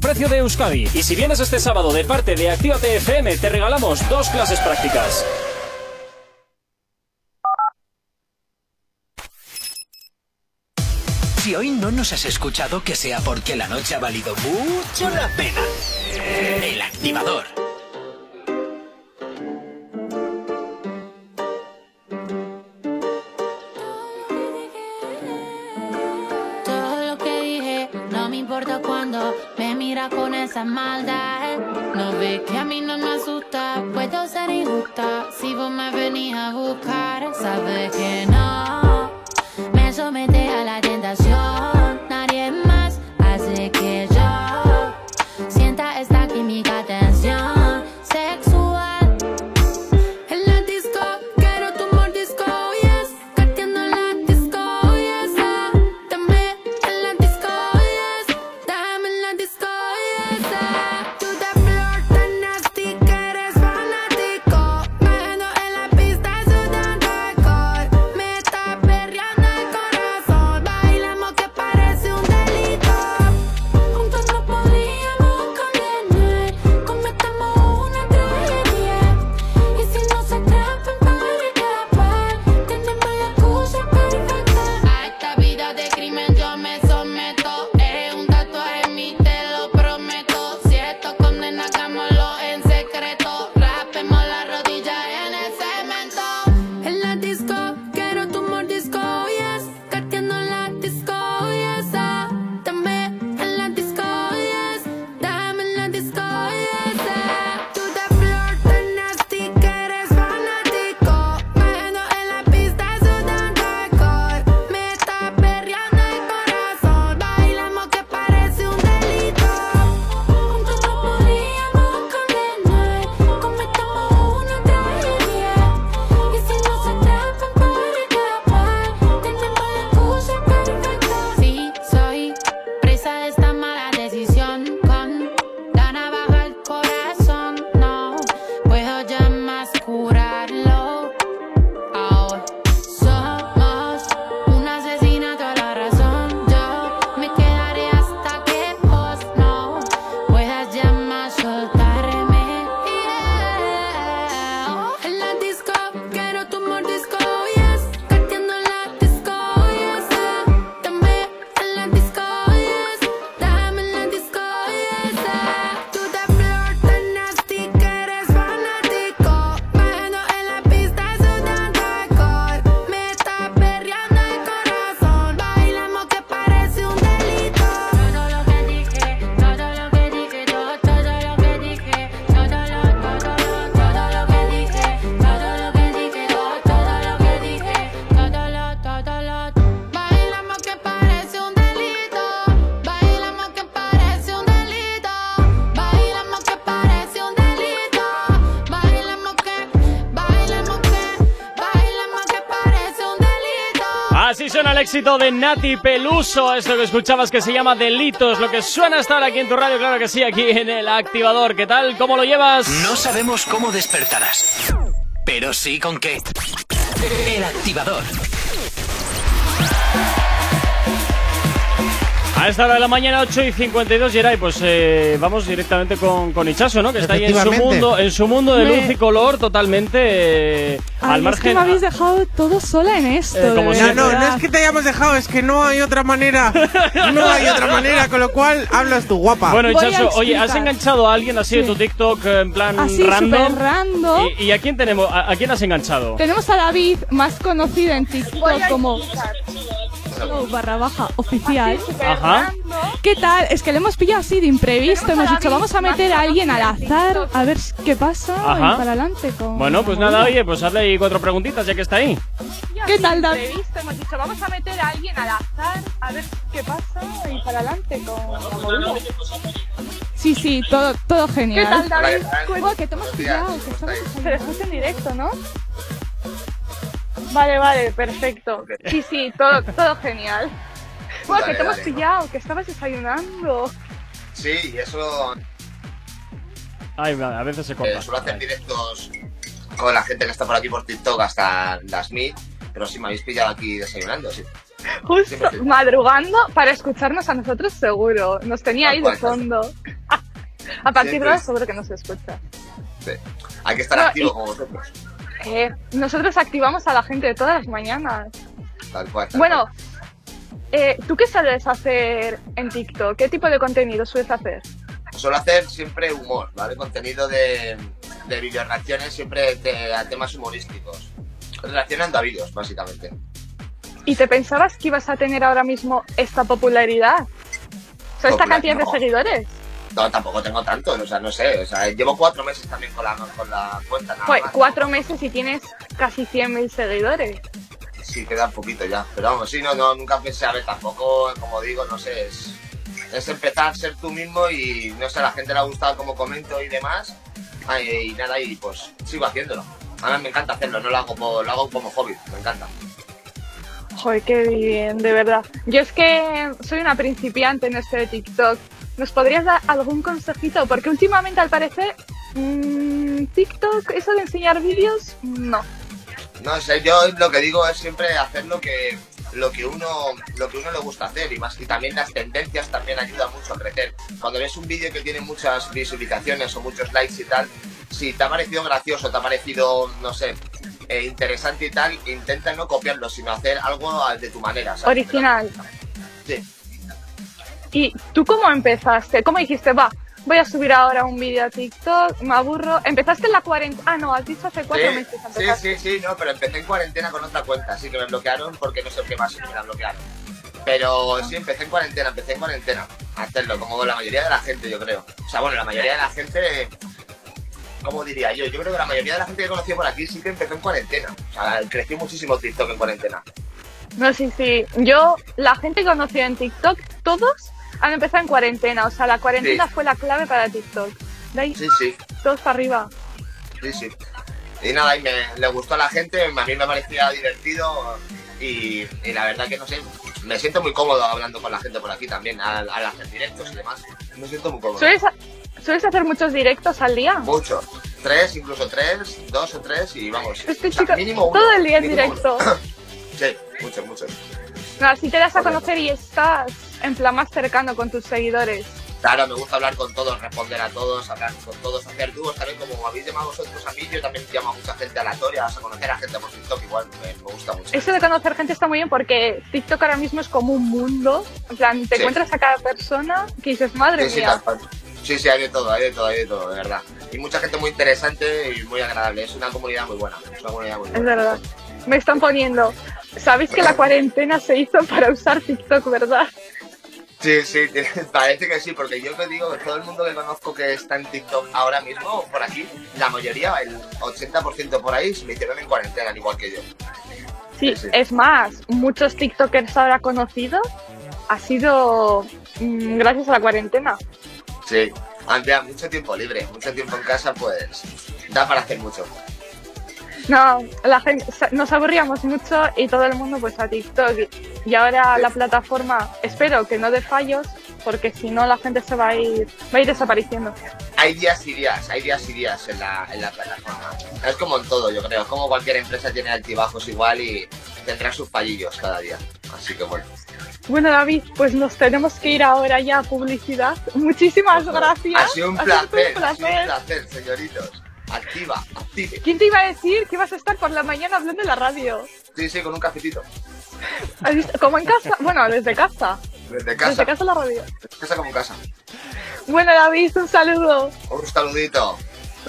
precio de Euskadi. Y si vienes este sábado de parte de Actívate FM, te regalamos dos clases prácticas. Si hoy no nos has escuchado, que sea porque la noche ha valido mucho la pena. El activador. Me mira con esa maldad. No ve que a mí no me asusta, puedo ser injusta. Si vos me venís a buscar, sabes que no me somete a la tentación. De Nati Peluso, esto que escuchabas que se llama Delitos, lo que suena hasta ahora aquí en tu radio, claro que sí, aquí en el activador. ¿Qué tal? ¿Cómo lo llevas? No sabemos cómo despertarás, pero sí con qué. El activador. A esta hora de la mañana, 8 y 52, Geray, pues eh, vamos directamente con, con Ichazo, ¿no? Que está ahí en su mundo, en su mundo de Me- luz y color totalmente eh, Ay, al es que margen. me habéis dejado todo sola en esto. Eh, como de siempre. No, no, es que te hayamos dejado, es que no hay otra manera. No hay otra manera, con lo cual hablas tú, guapa. Bueno, Ichazo, oye, ¿has enganchado a alguien así de Sí. tu TikTok eh, en plan Así, random? random. ¿Y, y a quién tenemos? ¿A, a quién has enganchado? Tenemos a David, más conocido en TikTok como Show barra baja oficial. Ajá. ¿Qué tal? Es que le hemos pillado así de imprevisto. Hemos dicho, vamos a meter a alguien al azar a ver qué pasa Ajá. y para adelante. Con Bueno, pues nada, oye, pues hazle ahí cuatro preguntitas ya que está ahí. ¿Qué tal, David? Hemos dicho, vamos a meter a alguien al azar a ver qué pasa y para adelante con la. Sí, sí, todo, todo genial. ¿Qué tal, David? Joder, que te hemos pillado. que estamos en directo, ¿no? Vale, vale, perfecto. Sí, sí, todo, todo genial. Bueno, que Dale, te hemos pillado, que estabas desayunando. Sí, y eso Ay, vale, a veces se eh, corta. suelo hacer directos con la gente que está por aquí por TikTok hasta las mil, pero sí me habéis pillado aquí desayunando, sí. Justo sí. madrugando para escucharnos a nosotros seguro. Nos tenía ahí de fondo. A partir de ahora seguro que nos escucha. sí. Hay que estar No, activo y- como vosotros. Eh, nosotros activamos a la gente de todas las mañanas. Tal cual. tal Bueno, eh, ¿tú qué sabes hacer en TikTok? ¿Qué tipo de contenido sueles hacer? Suelo hacer siempre humor, ¿vale? Contenido de, de video reacciones siempre de- a temas humorísticos. Reaccionando a vídeos, básicamente. ¿Y te pensabas que ibas a tener ahora mismo esta popularidad? O sea, esta Popular, cantidad de seguidores. No, tampoco tengo tantos, o sea, no sé. O sea, llevo cuatro meses también con la, con la cuenta, nada Pues más. cuatro meses y tienes casi 100.000 seguidores. Sí, queda un poquito ya. Pero vamos, sí, no, no, nunca pensé, a ver, tampoco, como digo, no sé, es, es empezar a ser tú mismo y, no sé, a la gente le ha gustado como comento y demás. Ay, Y, nada, y pues sigo haciéndolo. Además me encanta hacerlo, no lo hago, como, lo hago como hobby, me encanta. Joder, qué bien, de verdad. Yo es que soy una principiante en este de TikTok. ¿Nos podrías dar algún consejito? Porque últimamente, al parecer, mm, TikTok, eso de enseñar vídeos, no. No sé, yo lo que digo es siempre hacer lo que lo que uno lo que uno le gusta hacer y más y también las tendencias también ayudan mucho a crecer. Cuando ves un vídeo que tiene muchas visualizaciones o muchos likes y tal, si te ha parecido gracioso, te ha parecido, no sé, eh, interesante y tal, intenta no copiarlo, sino hacer algo de tu manera. ¿sabes? Original. Sí. ¿Y tú cómo empezaste? ¿Cómo dijiste, va, voy a subir ahora un vídeo a TikTok, me aburro? ¿Empezaste en la cuarentena? Ah, no, has dicho hace cuatro Sí, meses sí, empezaste. sí, sí, no, pero empecé en cuarentena con otra cuenta, así que me bloquearon porque no sé qué más me la bloquearon. Pero sí, empecé en cuarentena, empecé en cuarentena a hacerlo, como la mayoría de la gente, yo creo. O sea, bueno, la mayoría de la gente, ¿cómo diría yo? Yo creo que la mayoría de la gente que conocí por aquí sí que empezó en cuarentena. O sea, creció muchísimo TikTok en cuarentena. No, sí, sí. Yo, la gente que conocí en TikTok, todos han empezado en cuarentena. O sea, la cuarentena Sí. fue la clave para TikTok. De ahí, Sí, sí, todos para arriba. sí, sí. Y nada, y me, le gustó a la gente, a mí me parecía divertido y, y la verdad que no sé, me siento muy cómodo hablando con la gente por aquí también, al, al hacer directos y demás. Me siento muy cómodo. ¿Sueles, ¿Sueles hacer muchos directos al día? Muchos. Tres, incluso tres, dos o tres y vamos. Este o sea, chico, mínimo uno. todo el día en directo. uno. Sí, muchos, muchos. No, así te das a conocer y estás en plan más cercano con tus seguidores. Claro, me gusta hablar con todos, responder a todos, hablar con todos, hacer dúos también, como habéis llamado vosotros a mí, yo también llamo a mucha gente aleatoria, a conocer a gente por TikTok igual, me, me gusta mucho. Eso de conocer gente está muy bien porque TikTok ahora mismo es como un mundo. En plan, te Sí. encuentras a cada persona que dices, madre Sí, sí, mía. Sí, sí, hay de todo, hay de todo, hay de todo, de verdad. Y mucha gente muy interesante y muy agradable, es una comunidad muy buena, es una comunidad muy Es buena. verdad. Me están poniendo. Sabéis que la cuarentena se hizo para usar TikTok, ¿verdad? Sí, sí, parece que sí, porque yo te digo que todo el mundo que conozco que está en TikTok ahora mismo, por aquí, la mayoría, el 80% por ahí, se hicieron en cuarentena, al igual que yo. Sí, es más, muchos TikTokers ahora conocidos ha sido mm, gracias a la cuarentena. Sí, Andrea, mucho tiempo libre, mucho tiempo en casa, pues da para hacer mucho. No, la gente, nos aburríamos mucho y todo el mundo pues a TikTok. Y ahora la plataforma, espero que no dé fallos, porque si no la gente se va a ir, va a ir desapareciendo. Hay días y días, hay días y días en la, en la plataforma. Es como en todo, yo creo. Es como cualquier empresa tiene altibajos igual y tendrá sus fallillos cada día. Así que bueno. Bueno, David, pues nos tenemos que ir ahora ya a publicidad. Muchísimas gracias. Ha sido un Ha placer, un ha sido un placer. placer, señoritos. Activa, active. ¿Quién te iba a decir que ibas a estar por la mañana hablando en la radio? Sí, sí, con un cafetito. ¿Has visto? Como en casa. Bueno, desde casa. Desde casa. Desde casa la radio. Desde casa como en casa. Bueno, David, un saludo. Un saludito.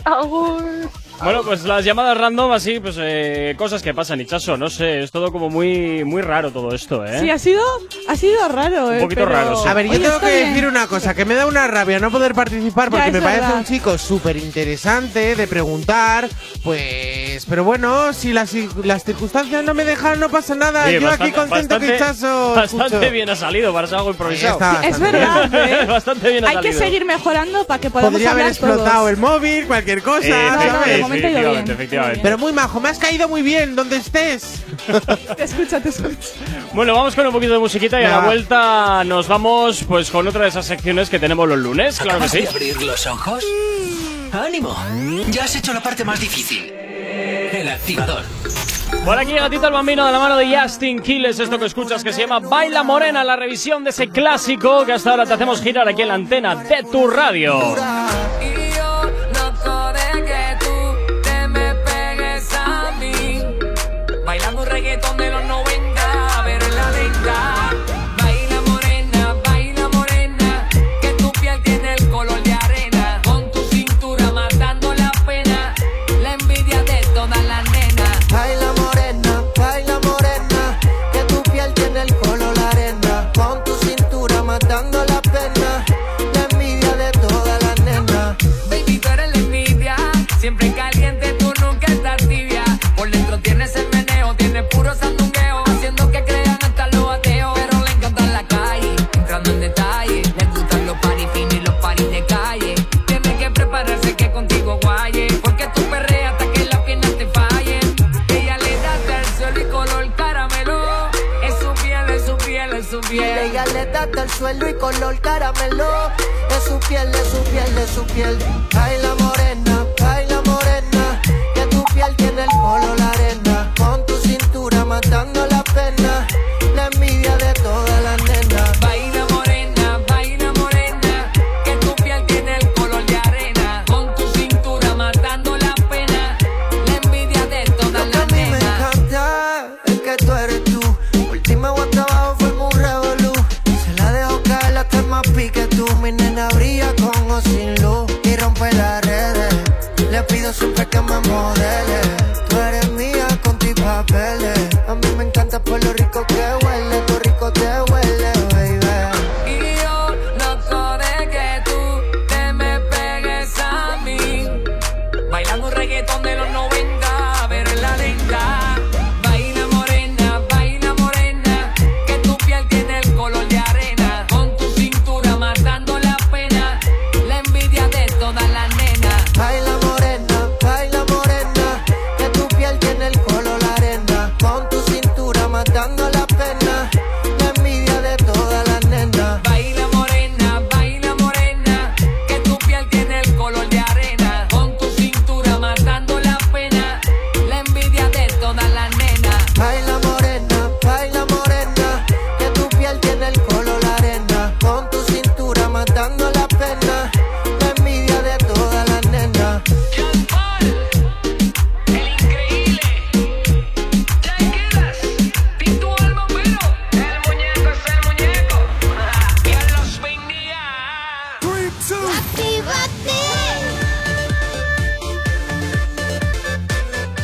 Agur. Bueno, pues las llamadas random, así, pues eh, cosas que pasan, Hichazo, no sé, es todo como muy muy raro todo esto, ¿eh? Sí, ha sido, ha sido raro, ¿eh? poquito pero- raro, sí. A ver, yo Oye, tengo que bien. decir una cosa, que me da una rabia no poder participar porque me parece verdad. un chico súper interesante de preguntar, pues, pero bueno, si las, las circunstancias no me dejan, no pasa nada. Oye, yo bastante- aquí contento bastante- Bastante escucho. bien ha salido para ser algo improvisado. Es verdad, ¿eh? bastante bien ha Hay que seguir mejorando para que podamos Podría haber explotado todos. el móvil, cualquier cosa. Eh, No, no, ¿sabes? de momento ha ido bien. efectivamente. Pero muy majo, me has caído muy bien, donde estés. Te escucho, te escucho. Bueno, vamos con un poquito de musiquita y a la vuelta nos vamos pues con otra de esas secciones que tenemos los lunes, claro que ¿Acabas sí. de abrir los ojos? ¡Ánimo! Ya has hecho la parte más difícil. El activador. Por aquí Gatito el Bambino de la mano de Justin Quiles, esto que escuchas que se llama Baila Morena, la revisión de ese clásico que hasta ahora te hacemos girar aquí en la antena de tu radio. Suelo y color caramelo. De su piel, de su piel, de su piel. Baila morena, baila morena. Que tu piel tiene el color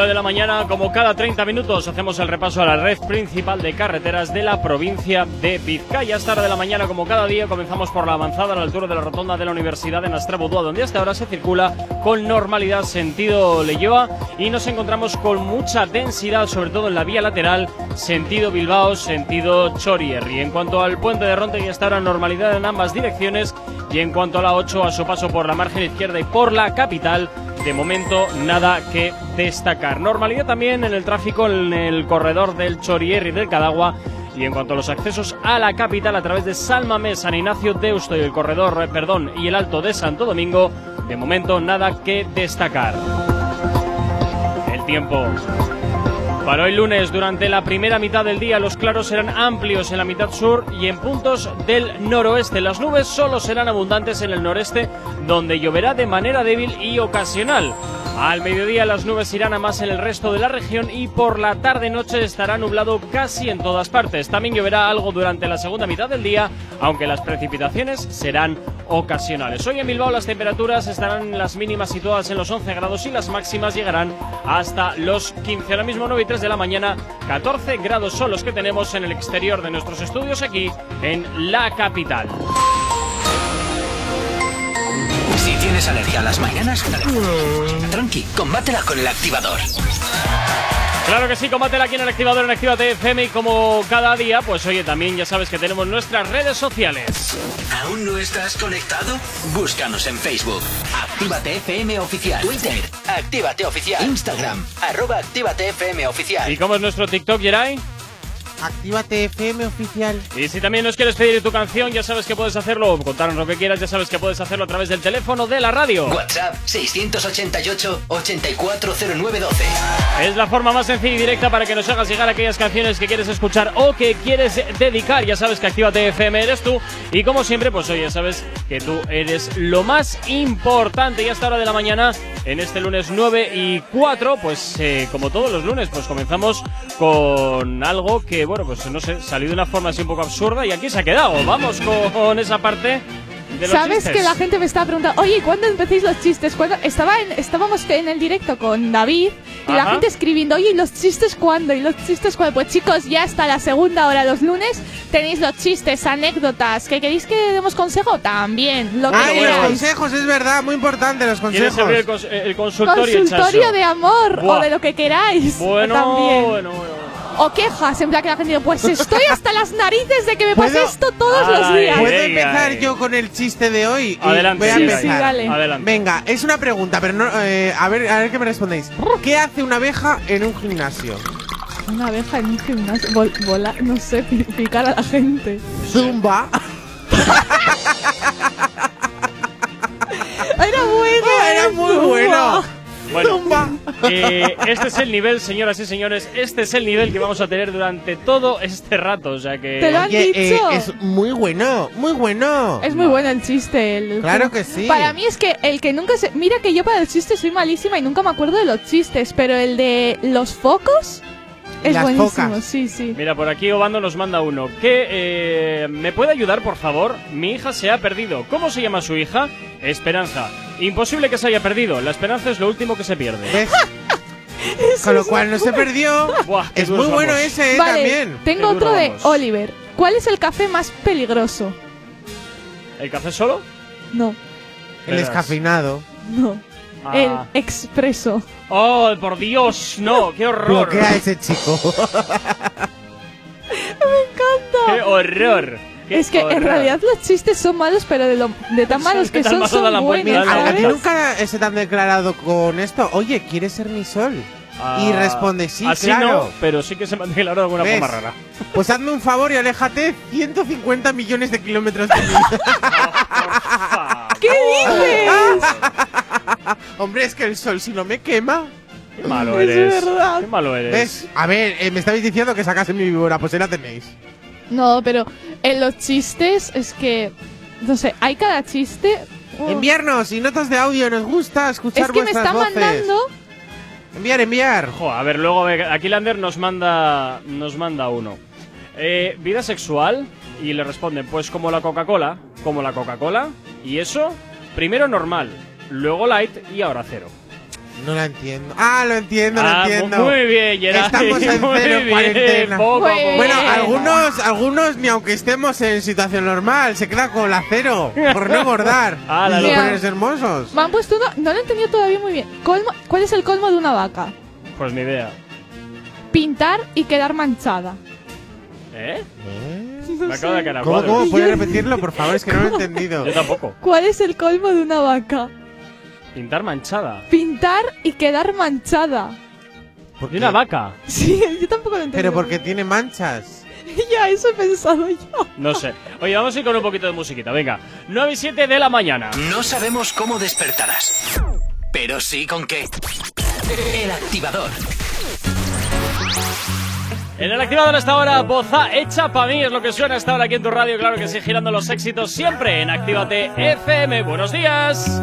Nueve de la mañana, como cada 30 minutos, hacemos el repaso a la red principal de carreteras de la provincia de Vizcaya. Esta hora de la mañana, como cada día, comenzamos por la avanzada a la altura de la rotonda de la Universidad de Nastrabudúa, donde hasta ahora se circula con normalidad sentido Leyoa y nos encontramos con mucha densidad, sobre todo en la vía lateral, sentido Bilbao, sentido Chorierri. En cuanto al puente de Ronte, ya está ahora normalidad en ambas direcciones y en cuanto a la 8, a su paso por la margen izquierda y por la capital, de momento nada que destacar. Normalidad también en el tráfico en el corredor del Chorier y del Cadagua. Y en cuanto a los accesos a la capital a través de Salmamés, San Ignacio Deusto y el corredor, eh, perdón, y el Alto de Santo Domingo, de momento nada que destacar. El tiempo. Para hoy lunes, durante la primera mitad del día, los claros serán amplios en la mitad sur y en puntos del noroeste. Las nubes solo serán abundantes en el noreste, donde lloverá de manera débil y ocasional. Al mediodía las nubes irán a más en el resto de la región y por la tarde-noche estará nublado casi en todas partes. También lloverá algo durante la segunda mitad del día, aunque las precipitaciones serán ocasionales. Hoy en Bilbao las temperaturas estarán las mínimas situadas en los 11 grados y las máximas llegarán hasta los 15. Ahora mismo 9 y 3 de la mañana, 14 grados son los que tenemos en el exterior de nuestros estudios aquí en la capital. Tienes alergia a las mañanas, tranqui, combátela con el activador. Claro que sí, combátela aquí en el activador en Actívate FM y como cada día, pues oye, también ya sabes que tenemos nuestras redes sociales. ¿Aún no estás conectado? Búscanos en Facebook. Actívate FM Oficial. Twitter. Actívate Oficial. Instagram. Arroba Actívate FM Oficial. ¿Y cómo es nuestro TikTok, Yeray? Actívate FM oficial. Y si también nos quieres pedir tu canción, ya sabes que puedes hacerlo, o contarnos lo que quieras, ya sabes que puedes hacerlo a través del teléfono de la radio. WhatsApp 688-840912. Es la forma más sencilla y directa para que nos hagas llegar aquellas canciones que quieres escuchar o que quieres dedicar. Ya sabes que Actívate FM eres tú. Y como siempre, pues hoy ya sabes que tú eres lo más importante. Y hasta hora de la mañana, en este lunes 9 y 4, pues eh, como todos los lunes, pues comenzamos con algo que, bueno, pues no sé, salió de una forma así un poco absurda y aquí se ha quedado. Vamos con esa parte. ¿Sabes chistes. que la gente me está preguntando, oye, ¿cuándo empecéis los chistes? ¿Cuándo? Estaba en, estábamos en el directo con David y la Ajá. gente escribiendo, oye, ¿y los chistes cuándo? ¿Y los chistes cuándo? Pues chicos, ya hasta la segunda hora los lunes tenéis los chistes, anécdotas. ¿Que queréis que demos consejo? También, lo que Ay, los consejos, es verdad, muy importante los ¿Quieres consejos. abrir el, cons- el consultorio, Consultorio de amor Buah. o de lo que queráis. Bueno, también. bueno, bueno. O quejas, en plan que la gente dice, pues estoy hasta las narices de que me pase esto todos los días. ¿Puedo empezar eh. yo con el chiste de hoy? Y Adelante, Voy a sí, empezar. sí, dale. Adelante. Venga, es una pregunta, pero no, eh, a ver, a ver qué me respondéis. ¿Qué hace una abeja en un gimnasio? Una abeja en un gimnasio, vol- vola, no sé, pi- picar a la gente. Zumba. eh, este es el nivel, señoras y señores, este es el nivel que vamos a tener durante todo este rato, o sea que... Te lo han Oye, eh, dicho. es muy bueno, muy bueno. Es muy bueno el chiste. el- Claro que sí. Para mí es que el que nunca se. Mira que yo para el chiste soy malísima y nunca me acuerdo de los chistes, pero el de los focos es Las buenísimo. focas. Sí, sí. Mira, por aquí Obando nos manda uno. Que eh, me puede ayudar, por favor. Mi hija se ha perdido. ¿Cómo se llama su hija? Esperanza. Imposible que se haya perdido. La esperanza es lo último que se pierde. ¿Ves? Con lo cual no se perdió. Buah, es muy bueno ese eh, Vale, también. tengo otro de vamos. Oliver. ¿Cuál es el café más peligroso? ¿El café solo? No, El Verás. descafeinado. no. Ah. El expreso. ¡Oh, por Dios! ¡No! ¡Qué horror! Bloquea a ese chico. ¡Qué horror! ¡Qué Es que horror! en realidad los chistes son malos, pero de, lo, de tan malos que son, son la buenos. la ¿A ti nunca se te han declarado con esto? Oye, ¿quieres ser mi sol? Ah, y responde, sí, así claro. no, pero sí que se me ha declarado de alguna ¿Ves? forma rara. Pues hazme un favor y aléjate 150 millones de kilómetros de mí. ¿Qué dices? Hombre, es que el sol si no me quema. ¡Qué malo Es eres! verdad. ¡Qué malo eres! ¿Ves? A ver, eh, me estabais diciendo que sacase mi víbora, pues ahí la tenéis. No, pero en los chistes es que. No sé, hay cada chiste. oh, Enviarnos y notas de audio, nos gusta escuchar es que me está voces. mandando. Enviar, enviar. Jo, a ver, luego aquí Lander nos manda, nos manda uno. Eh, vida sexual y le responden, pues como la Coca-Cola, como la Coca-Cola y eso, primero normal, luego light y ahora cero. No la entiendo. Ah, lo entiendo, Ah, lo entiendo. muy bien, Gerard. Estamos en Muy cero bien, cuarentena. poco a Muy poco. Bueno, algunos, algunos ni aunque estemos en situación normal, se queda con la cero por no Ala, y Mira. ponerse hermosos. Me han puesto uno. No lo he entendido todavía muy bien. Colmo- ¿Cuál es el colmo de una vaca? Pues ni idea. Pintar y quedar manchada. ¿Eh? ¿Eh? Me acabo de a ¿Cómo, cómo? ¿Puedes repetirlo, por favor? Es que no lo he entendido. Yo tampoco. ¿Cuál es el colmo de una vaca? Pintar manchada. Pintar y quedar manchada. ¿Por qué? una vaca. Sí, yo tampoco lo entiendo. Pero porque tiene manchas. ya, eso he pensado yo. No sé. Oye, vamos a ir con un poquito de musiquita. Venga, 9 y 7 de la mañana. No sabemos cómo despertarás, pero sí con qué. El activador. En el activador hasta ahora, boza hecha para mí es lo que suena hasta ahora aquí en tu radio. Claro que sí, girando los éxitos siempre en Actívate FM. Buenos días.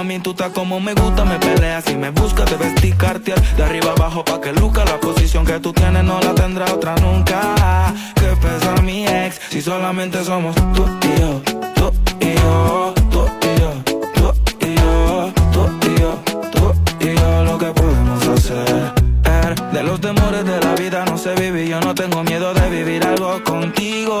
Mami, tú estás como me gusta, me peleas y me buscas, te vestí cartier. De arriba abajo pa' que luca, la posición que tú tienes no la tendrá otra nunca. Que pesa mi ex, si solamente somos tú y yo Tú y yo, tú y yo, tú y yo, tú y yo, tú yo. Lo que podemos hacer de los temores de la vida no sé vivir Yo no tengo miedo de vivir algo contigo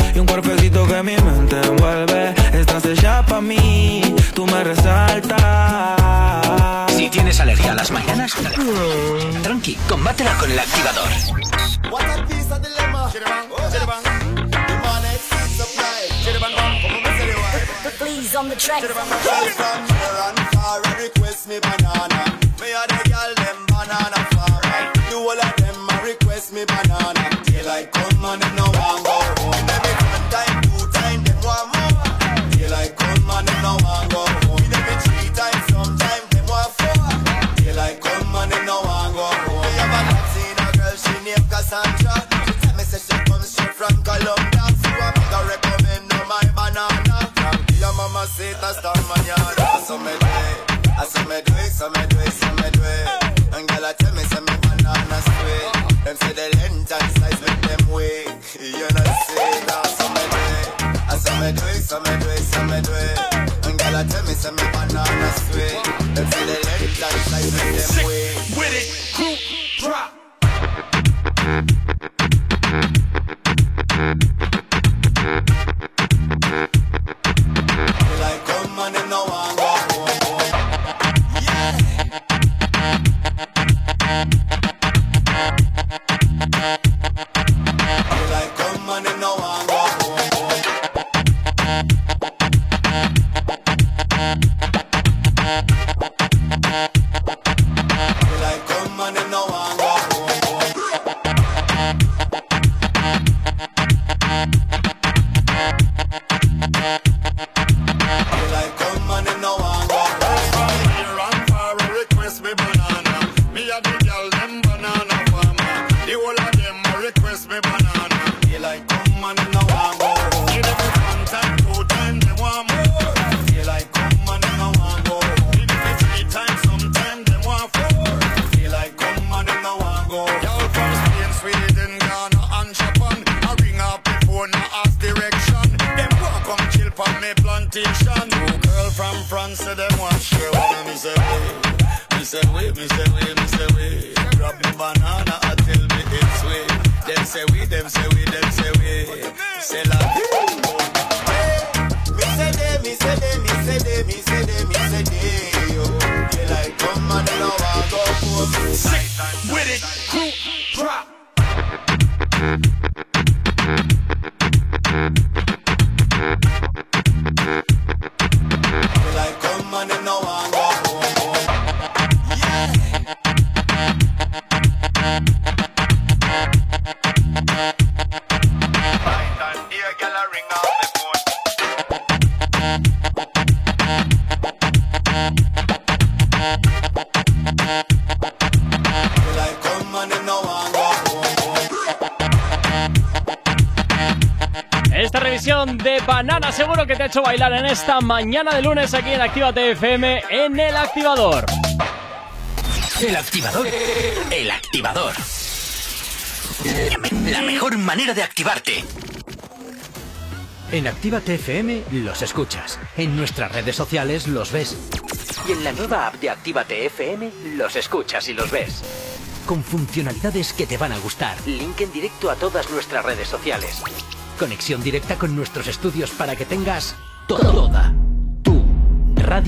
Y un cuerpecito que mi mente envuelve. Estás hecha pa' mí, tú me resaltas. Si tienes alergia a las mañanas, tranqui, combátela con el activador. Please on the track. Request me banana. Me a the girl them banana farmer. The whole of them a request me banana. So me do it, so me do it, so me do it. And girl I tell me say me banana sweet. Them say the length and size make them weak. You know say that so me do it, I so me do it, so me do it, so me do it. And girl I tell me say me banana sweet. Them say the length and size make them weak. With it, crew, drop. Like Like come and them no want hecho bailar en esta mañana de lunes aquí en Actívate FM en el activador. El activador. El activador. La mejor manera de activarte. En Actívate FM los escuchas. En nuestras redes sociales los ves. Y en la nueva app de Actívate FM los escuchas y los ves. Con funcionalidades que te van a gustar. Link en directo a todas nuestras redes sociales. Conexión directa con nuestros estudios para que tengas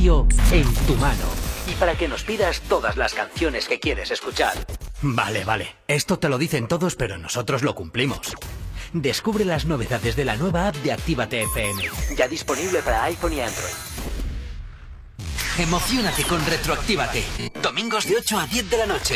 radio en tu mano. Y para que nos pidas todas las canciones que quieres escuchar. Vale, vale. Esto te lo dicen todos, pero nosotros lo cumplimos. Descubre las novedades de la nueva app de Actívate FM. Ya disponible para iPhone y Android. Emocionate con Retroactívate. Domingos de 8 a 10 de la noche.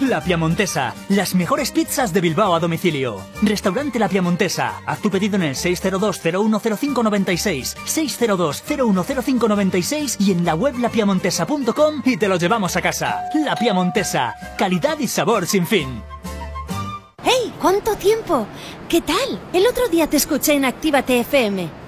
La Piemontesa, las mejores pizzas de Bilbao a domicilio. Restaurante La Piemontesa, haz tu pedido en el 602-010596, 602-010596 y en la web lapiamontesa.com y te lo llevamos a casa. La Piemontesa, calidad y sabor sin fin. ¡Hey! ¿Cuánto tiempo? ¿Qué tal? El otro día te escuché en Actívate FM.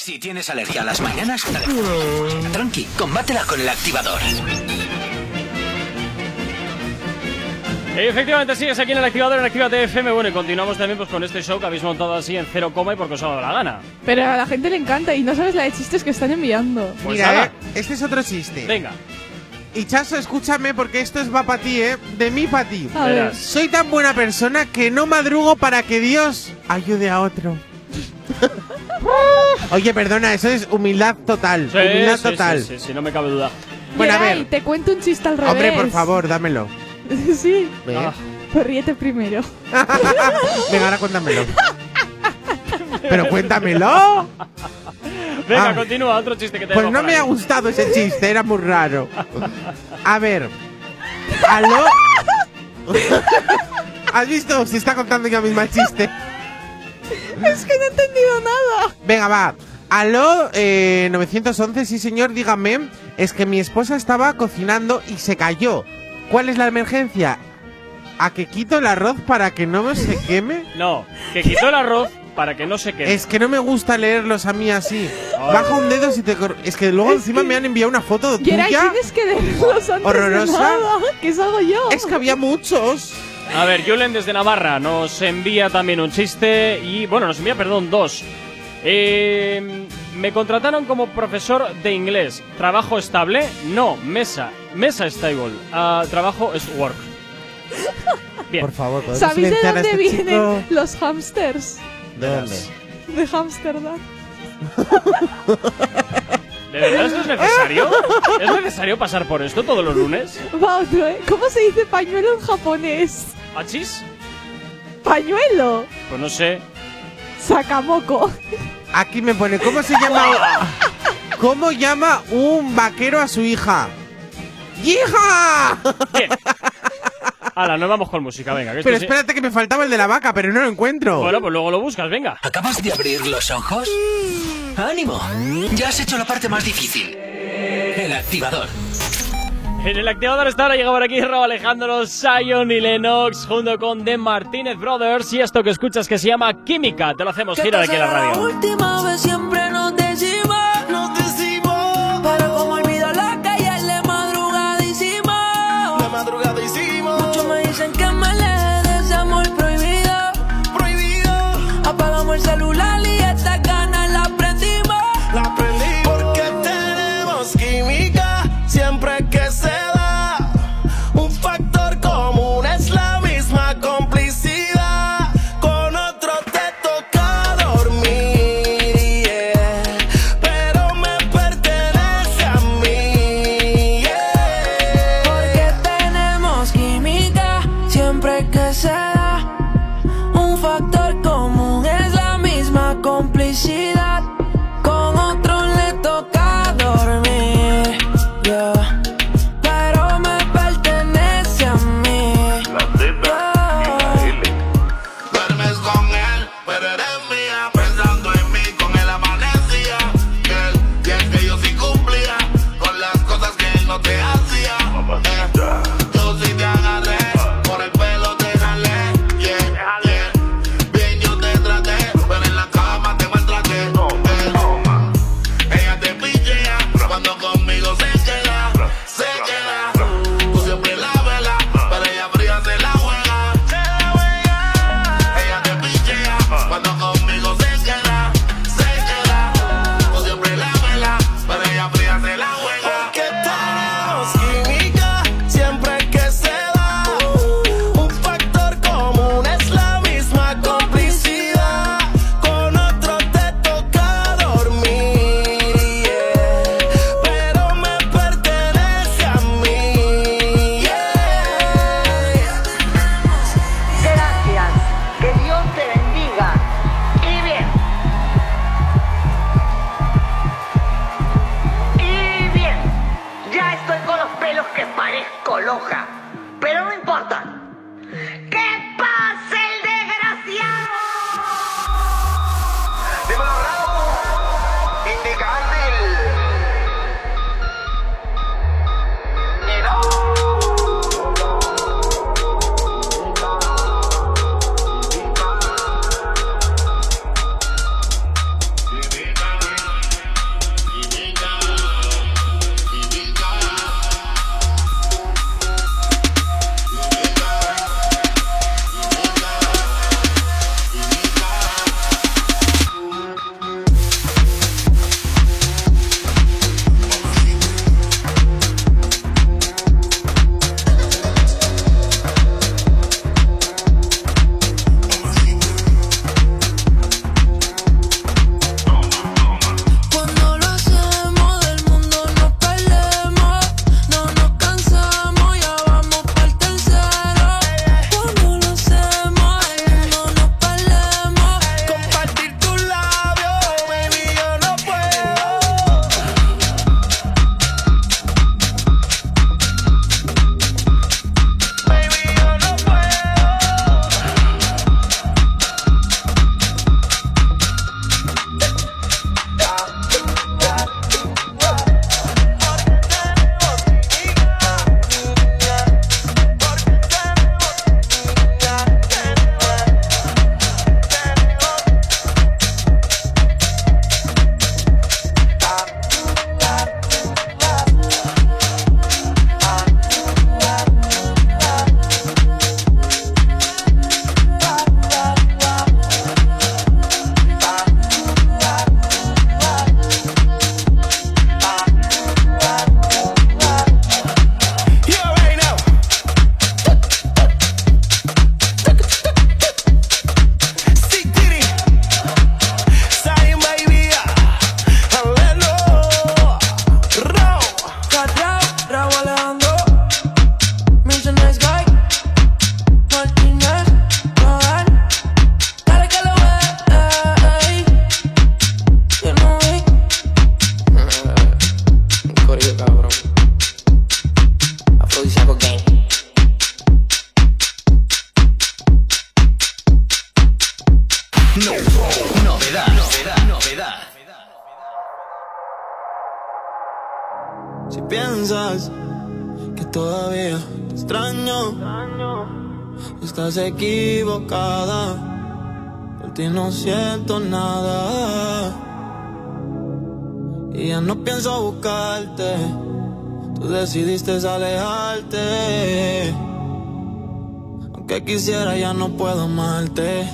Si tienes alergia a las mañanas, tranqui, combátela con el activador. Efectivamente, sigues aquí en el activador en Actívate FM. Bueno, y continuamos también pues, con este show que habéis montado así en cero coma y porque os ha dado la gana. Pero a la gente le encanta y no sabes la de chistes que están enviando. Pues Mira, nada. eh, este es otro chiste. Venga. Y Chaso, escúchame porque esto es va para ti, ¿eh? De mí para ti. A ver. Verás. Soy tan buena persona que no madrugo para que Dios ayude a otro. Oye, perdona, eso es humildad total. Sí, humildad sí, total. Sí, sí, sí, no me cabe duda. Bueno, a ver. te cuento un chiste al revés. Hombre, por favor, dámelo. sí. Venga. Pues ríete primero. Venga, ahora cuéntamelo. Pero cuéntamelo. Venga, Ah. continúa, otro chiste que te Pues no me ha gustado ese chiste, era muy raro. A ver. ¿Aló? ¿Has visto? Se está contando ya mismo el chiste. es que no he entendido nada. Venga, va. Aló, eh, 911, sí señor, dígame. Es que mi esposa estaba cocinando y se cayó. ¿Cuál es la emergencia? ¿A que quito el arroz para que no se queme? No, que quitó el arroz para que no se quede. Es que no me gusta leerlos a mí así. Baja un dedo si te... Es que luego encima me han enviado una foto Geray, tuya. tienes que leerlos antes Horrorosa. de nada. ¿Qué hago yo? Es que había muchos. A ver, Julen desde Navarra nos envía también un chiste y, bueno, nos envía, perdón, dos. Eh, me contrataron como profesor de inglés. ¿Trabajo estable? No, mesa. Mesa stable. Ah, trabajo es work. Bien. Por favor, ¿podemos ¿Sabéis de dónde este vienen chico? los hamsters? ¿De dónde? De Hamsterdam. ¿De verdad esto es necesario? ¿Es necesario pasar por esto todos los lunes? Va otro, ¿eh? ¿Cómo se dice pañuelo en japonés? ¿Achis? ¿Pañuelo? Pues no sé. Sacamoco. Aquí me pone, ¿cómo se llama? ¿Cómo llama un vaquero a su hija? ¡Hija! Ahora, nos vamos con música, venga. Pero espérate que me faltaba el de la vaca, pero no lo encuentro. Bueno, pues luego lo buscas, venga. ¿Acabas de abrir los ojos? Mm. ¡Ánimo! Ya has hecho la parte más difícil. El activador. En el activador hasta ahora llega por aquí Rob Alejandro, Sion y Lennox junto con The Martínez Brothers y esto que escuchas que se llama Química. Te lo hacemos girar aquí en la radio. La última vez siempre nos decimos, nos decimos, pero como olvido la calle la madrugada hicimos, la madrugada hicimos. Muchos me dicen que me le desamor prohibido, prohibido. Apagamos el celular. Decidiste alejarte. Aunque quisiera, ya no puedo amarte.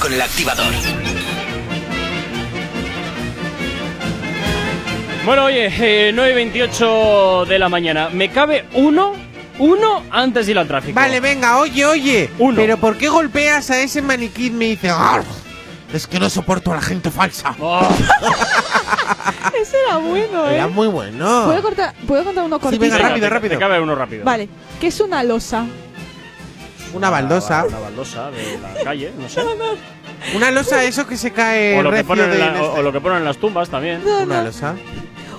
Con el activador. Bueno, oye, eh, 9.28 de la mañana. Me cabe uno, uno antes de ir al tráfico. Vale, venga, oye, oye. Uno. Pero ¿por qué golpeas a ese maniquí? Me dice, "Arr, es que no soporto a la gente falsa. Ese era bueno, ¿eh? Era muy bueno. ¿Puedo, cortar, ¿Puedo contar uno cortito? venga, rápido, rápido. Te cabe uno rápido. Vale, ¿qué es una losa? Una baldosa. Una baldosa de la calle, no sé. Una losa, eso que se cae O lo, que ponen en la- o- este. o lo que ponen en las tumbas también. No, Una no. losa.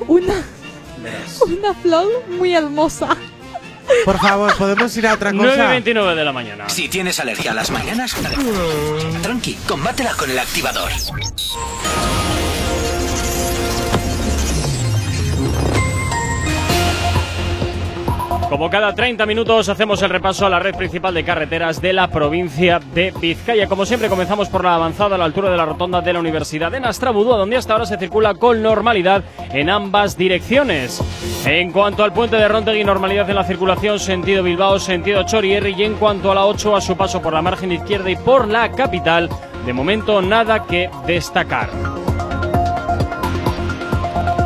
Una, una flor muy hermosa. Por favor, ¿podemos ir a otra cosa? 9.29 de la mañana. Si tienes alergia a las mañanas, tranqui, combátela con el activador. Como cada 30 minutos hacemos el repaso a la red principal de carreteras de la provincia de Vizcaya. Como siempre comenzamos por la avanzada a la altura de la rotonda de la Universidad de Nastrabudúa, donde hasta ahora se circula con normalidad en ambas direcciones. En cuanto al puente de Rontegui, normalidad en la circulación sentido Bilbao, sentido Chorierri y en cuanto a la 8 a su paso por la margen izquierda y por la capital, de momento nada que destacar.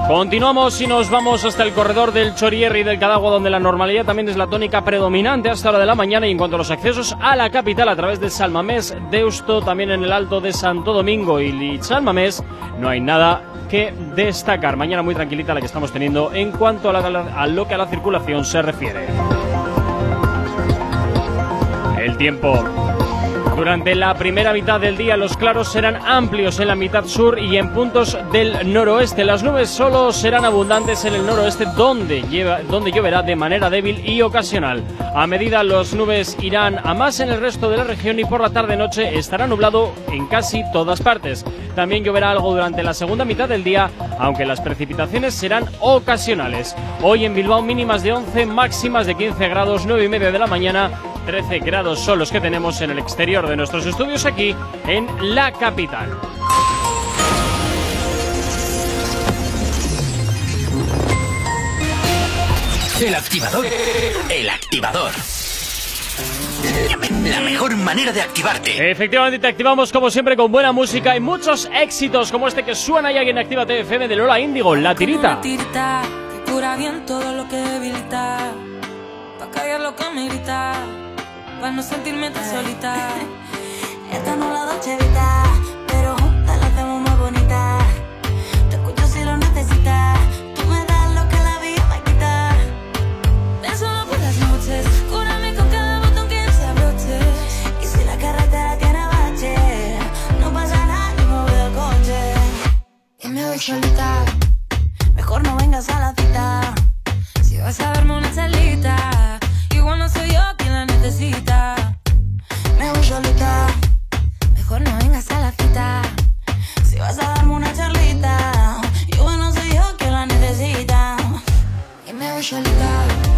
Continuamos y nos vamos hasta el corredor del Chorierri y del Cadagua, donde la normalidad también es la tónica predominante hasta hora de la mañana. Y en cuanto a los accesos a la capital a través de Salmamés, Deusto, también en el Alto de Santo Domingo y Salmamés, no hay nada que destacar. Mañana muy tranquilita la que estamos teniendo en cuanto a, a lo que a la circulación se refiere. El tiempo. Durante la primera mitad del día los claros serán amplios en la mitad sur y en puntos del noroeste. Las nubes solo serán abundantes en el noroeste donde, lleva, donde lloverá de manera débil y ocasional. A medida los nubes irán a más en el resto de la región y por la tarde-noche estará nublado en casi todas partes. También lloverá algo durante la segunda mitad del día, aunque las precipitaciones serán ocasionales. Hoy en Bilbao mínimas de 11, máximas de 15 grados, 9 y media de la mañana 13 grados son los que tenemos en el exterior de nuestros estudios aquí en la capital. El activador. El activador. La mejor manera de activarte. Efectivamente, te activamos como siempre con buena música y muchos éxitos como este que suena ya en Activa TFM de Lola Índigo, La Tirita. que cura bien todo lo que debilita, pa' callar lo que me grita para no sentirme tan solita. Esta no la Dolce Vita, pero juntas la hacemos más bonita. Te escucho si lo necesitas. Tú me das lo que la vida me quita. Ven solo por las noches, cúrame con cada botón que se abroche. Y si la carretera tiene bache, no pasa nada, yo me voy del coche. Y me voy solita, mejor no vengas a la cita. Si vas a darme una salita, igual no soy yo quien la necesita. Me voy solita, Mejor no vengas a la cita. si vas a darme una charlita. Y bueno, soy yo quien la necesita. Y me voy solita.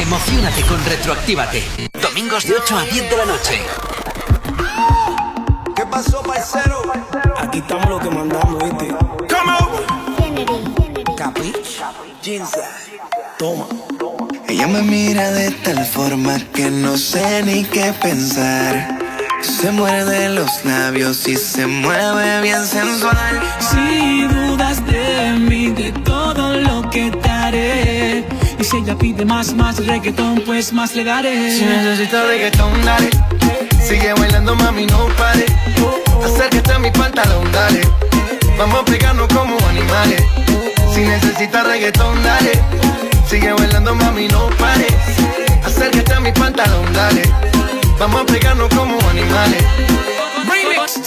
Emocionate con Retroactívate. Domingos de 8 a 10 de la noche. ¿Qué pasó, parcero? Aquí estamos lo que mandamos, ¿viste? ¿Cómo? ¿Capich? Ginza. Toma. Ella me mira de tal forma que no sé ni qué pensar. Se muerde los labios y se mueve bien sensual. Si si ella pide más, más reggaetón, pues más le daré. Si necesitas reggaetón, dale. Sigue bailando, mami, no pare. Acércate a mi pantalón, dale. Vamos a pegarnos como animales. Si necesitas reggaetón, dale. Sigue bailando, mami, no pare. Acércate a mi pantalón, dale. Vamos a pegarnos como animales. Remix,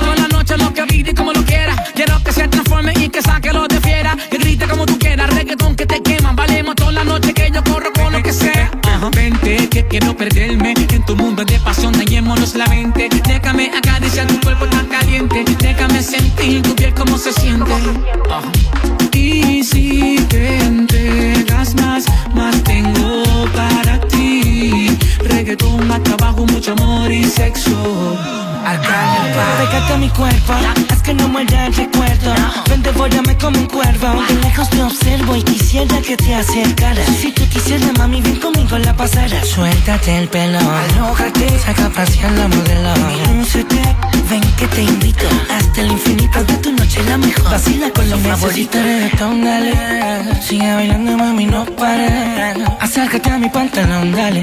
Toda la noche lo que pide y como lo quiera. Quiero que se transforme y que saque lo de fiera. Que grite como tú quieras, reggaetón que te Valemos toda la noche que yo corro con lo que sea. Vente que quiero perderme en tu mundo de pasión, dañémonos la mente. Déjame acariciar tu cuerpo tan caliente, déjame sentir tu piel como se siente. Y si te entregas más, más tengo para ti. Reggaetón, más trabajo, mucho amor y sexo. Pégate a mi cuerpo, haz que no muera el recuerdo. Ven, devórame como un cuervo. De lejos te observo y quisiera que te acercaras. Si tú quisieras, mami, ven conmigo la pasara. Suéltate el pelo, alójate, saca a pasear la modelo. Lúcete, ven que te invito. Hasta el infinito de tu noche la mejor. Vacila con los favoritos. reggaetón, dale. Sigue bailando, mami, no pares. Acércate a mi pantalón, dale.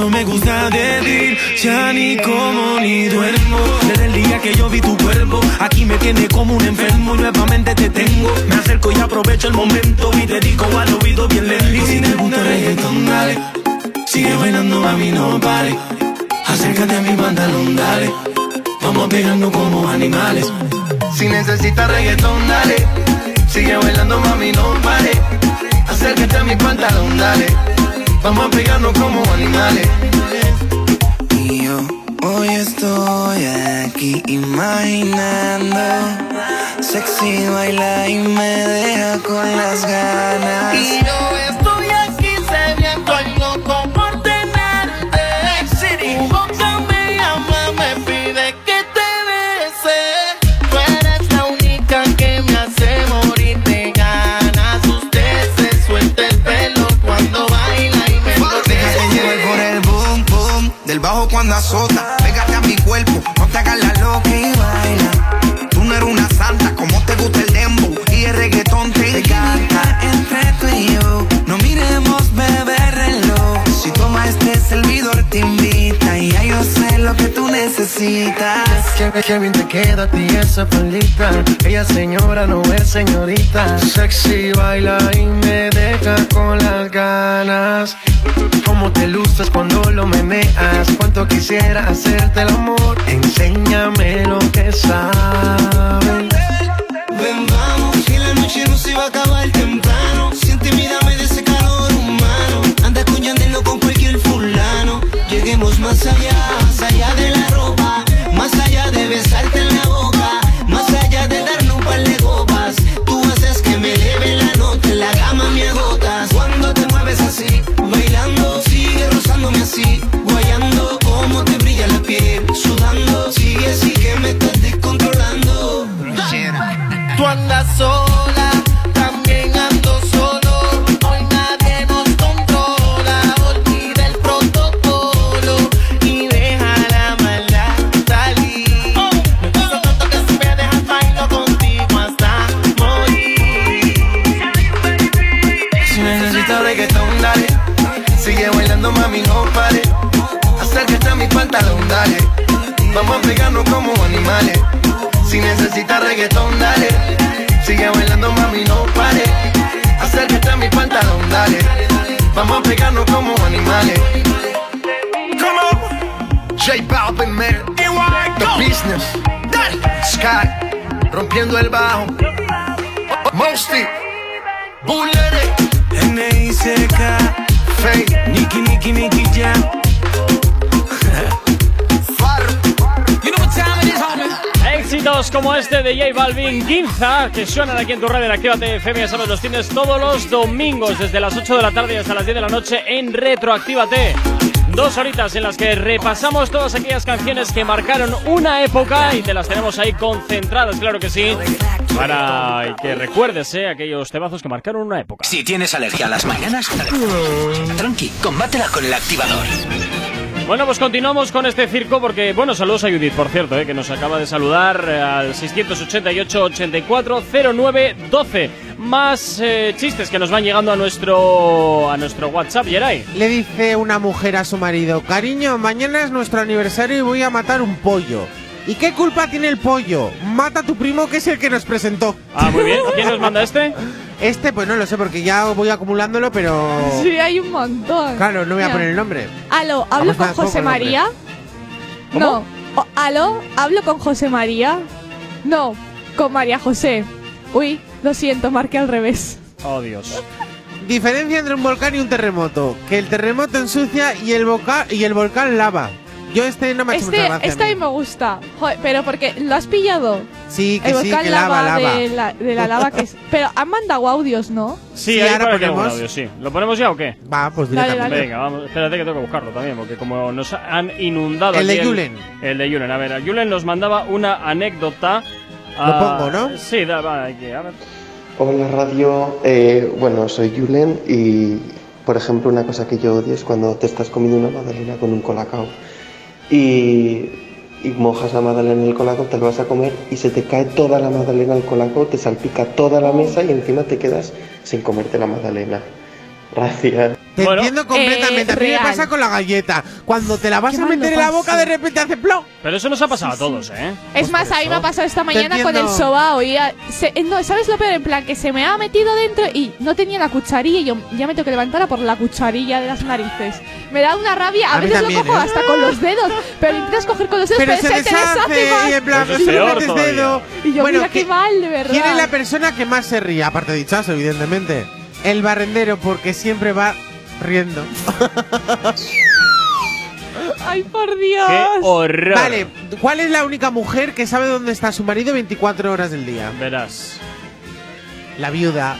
todo me gusta de ti, ya ni como ni duermo. Desde el día que yo vi tu cuerpo, aquí me tiene como un enfermo. y Nuevamente te tengo. Me acerco y aprovecho el momento y dedico al oído bien lento. Y si te gusta reggaetón, dale. Sigue bailando, mami, no pare. Acércate a mi pantalón, dale. Vamos pegando como animales. Si necesitas reggaetón, dale. Sigue bailando, mami, no pare. Acércate a mi pantalón, dale. Vamos a pegarnos como animales. Y yo hoy estoy aquí imaginando Sexy baila y me deja con las ganas Y yo Qué bien te queda a ti esa palita. Ella señora, no es señorita. Sexy baila y me deja con las ganas. Cómo te luces cuando lo meneas. Cuánto quisiera hacerte el amor. Enséñame lo que sabes. Reggaetón, dale. Sigue bailando, mami, no pare. Acércate a mi pantalón, dale. Vamos a pegarnos como animales. Come on. J Balvin, man. The business. Sky. Rompiendo el bajo. Mosty. Bullet. N.I.C.K. Fake. Nicky, Nicky, Nicky Jam. Temitos como este de J Balvin, Ginza, que suenan aquí en tu radio en Actívate FM, ya sabes, los tienes todos los domingos desde las 8 de la tarde hasta las 10 de la noche en Retroactívate. Dos horitas en las que repasamos todas aquellas canciones que marcaron una época y te las tenemos ahí concentradas, claro que sí, para que recuerdes eh, aquellos temazos que marcaron una época. Si tienes alergia a las mañanas, tranqui, combátela con el activador. Bueno, pues continuamos con este circo porque, bueno, saludos a Judith, por cierto, eh, que nos acaba de saludar eh, al 688-840912. Más eh, chistes que nos van llegando a nuestro, a nuestro WhatsApp, Yeray. Le dice una mujer a su marido, cariño, mañana es nuestro aniversario y voy a matar un pollo. ¿Y qué culpa tiene el pollo? Mata a tu primo que es el que nos presentó. Ah, muy bien. ¿Quién nos manda este? Este, pues no lo sé, porque ya voy acumulándolo, pero... Sí, hay un montón. Claro, no voy a poner el nombre. Aló, ¿hablo Vamos con a- José nombre. María? ¿Cómo? No. O- ¿Aló? ¿Hablo con José María? No, con María José. Uy, lo siento, marqué al revés. Oh, Dios. Diferencia entre un volcán y un terremoto. Que el terremoto ensucia y el, volcán y el volcán lava. Yo este no me ha hecho Este, mucha gracia. este a a mí. mí me gusta. Joder, pero porque lo has pillado. Sí, que el sí, volcán que lava, lava. De, la, de la lava que es. Pero han mandado audios, ¿no? Sí, Sí, ahí ahora aquí ponemos. audio, sí. ¿Lo ponemos ya o qué? Va, pues Dale, directamente. dale. Venga, vamos, espérate que tengo que buscarlo también, porque como nos han inundado. El de aquí Julen. El, de Julen, a ver, Julen nos mandaba una anécdota. Lo ah, pongo, ¿no? Sí, da, va, hay que, a ver. Hola radio, eh, bueno soy Julen y por ejemplo una cosa que yo odio es cuando te estás comiendo una magdalena con un colacao y, y mojas la magdalena en el colacao, te lo vas a comer y se te cae toda la magdalena al colacao, te salpica toda la mesa y encima te quedas sin comerte la magdalena. Gracias. Te Bueno. entiendo completamente. Eh, a mí me real. pasa con la galleta. Cuando te la vas Qué a mal meter lo en la boca, de repente hace plom. Pero eso nos ha pasado a todos, ¿eh? Es más, a mí me ha pasado esta mañana con el entiendo. sobao. Y ya- se- eh, no, ¿Sabes lo peor? En plan, que se me ha metido dentro y no tenía la cucharilla y yo ya me tengo que levantar a por la cucharilla de las narices. Me da una rabia. A, A mí veces también, lo cojo ¿eh? hasta con los dedos. Pero intentas coger con los dedos, Pero pero, se te deshace y en plan, Eso es peor metes todavía. dedo. Y yo, bueno, mira qué ¿qui- mal, de verdad. ¿quién es la persona que más se ríe? Aparte de dichazo, evidentemente. El barrendero, porque siempre va riendo. Ay, por Dios. ¡Qué horror! Vale, ¿cuál es la única mujer que sabe dónde está su marido 24 horas del día? Verás. La viuda.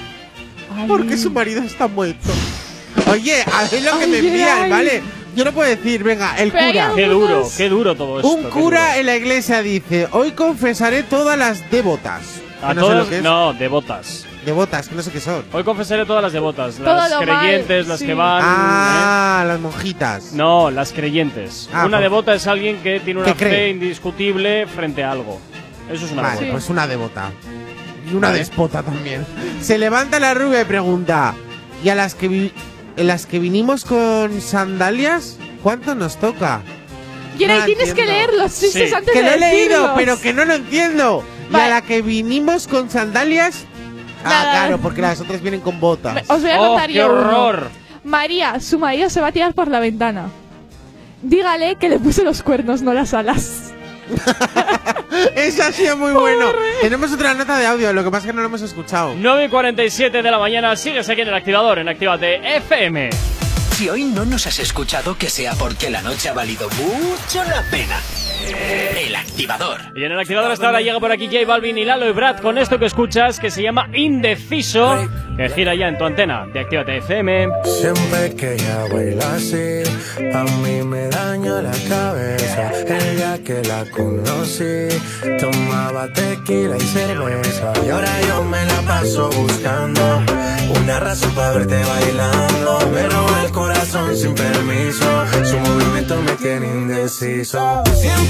Ay. Porque su marido está muerto. Oye, a ver lo que Ay, me envían, ay. ¿vale? Yo no puedo decir, venga, el Pero cura. Qué duro, qué duro todo esto. Un cura en la iglesia dice, hoy confesaré todas las devotas. A sé todas, lo que es. no, devotas. Devotas, que no sé qué son. Hoy confesaré todas las devotas. Todo Las lo mal, creyentes, las sí. que van. Ah, las monjitas. ¿eh? No, las creyentes. Ah, una pues- devota es alguien que tiene una Que fe indiscutible frente a algo. Eso es una Vale, devota. pues una devota. Y una Vale. despota también. Se levanta la rubia y pregunta, ¿y a las que, vi- en las que vinimos con sandalias? ¿Cuánto nos toca? Quiere, No tienes que entiendo. leer los chistes Sí. antes Que de lo he leído, pero que no lo entiendo. ¿Y a Vale. la que vinimos con sandalias? Ah, claro, porque las otras vienen con botas. Os voy a ¡Oh, contar qué yo uno. horror! María, su marido se va a tirar por la ventana. Dígale que le puse los cuernos, no las alas. Eso ha sido muy bueno. Tenemos otra nota de audio, lo que pasa es que no lo hemos escuchado. 9 y 47 de la mañana, sigues aquí en el activador, en Actívate FM. Si hoy no nos has escuchado, que sea porque la noche ha valido mucho la pena. El activador. Y en el activador hasta ahora llega por aquí J Balvin y Lalo y Brad con esto que escuchas que se llama Indeciso, que gira ya en tu antena de Actívate FM. Siempre que ella baila así, a mí me daña la cabeza. El día que la conocí, tomaba tequila y cerveza. Y ahora yo me la paso buscando una razón para verte bailando. Me roba el corazón sin permiso, su movimiento me tiene indeciso. Siempre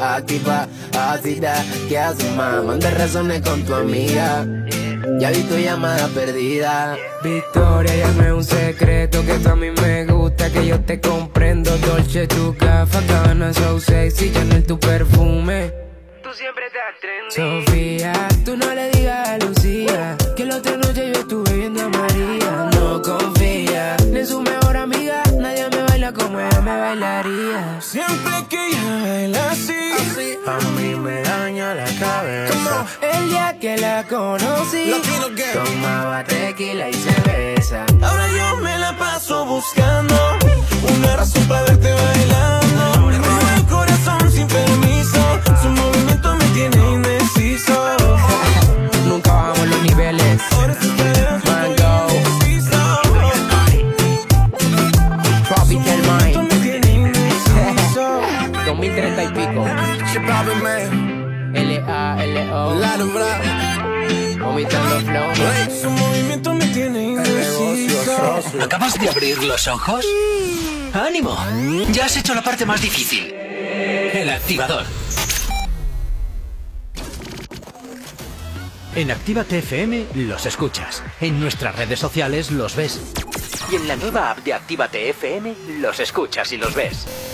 activa, ácida. ¿Qué haces, más? Manda razones con tu amiga. Ya vi tu llamada perdida. Victoria, llame un secreto que tú a mí me gusta, que yo te comprendo. Dolce, tu gafa, cabana, so sexy, Chanel, tu perfume. Tú siempre estás trendy. Sofía, tú no le digas a Lucía El día que la conocí, Tomaba tequila y cerveza. ahora yo me la paso buscando una razón para verte bailando. Me roba el corazón sin permiso, su movimiento me tiene indeciso. Nunca bajamos los niveles. Mango. Tropical Mind. 2030 y pico. L-A-L-O. Vomitando flow. Su movimiento me tiene indeciso. ¿Acabas de abrir los ojos? ¡Ánimo! Ya has hecho la parte más difícil. El activador. En Actívate FM los escuchas. En nuestras redes sociales los ves. Y en la nueva app de Actívate FM los escuchas y los ves.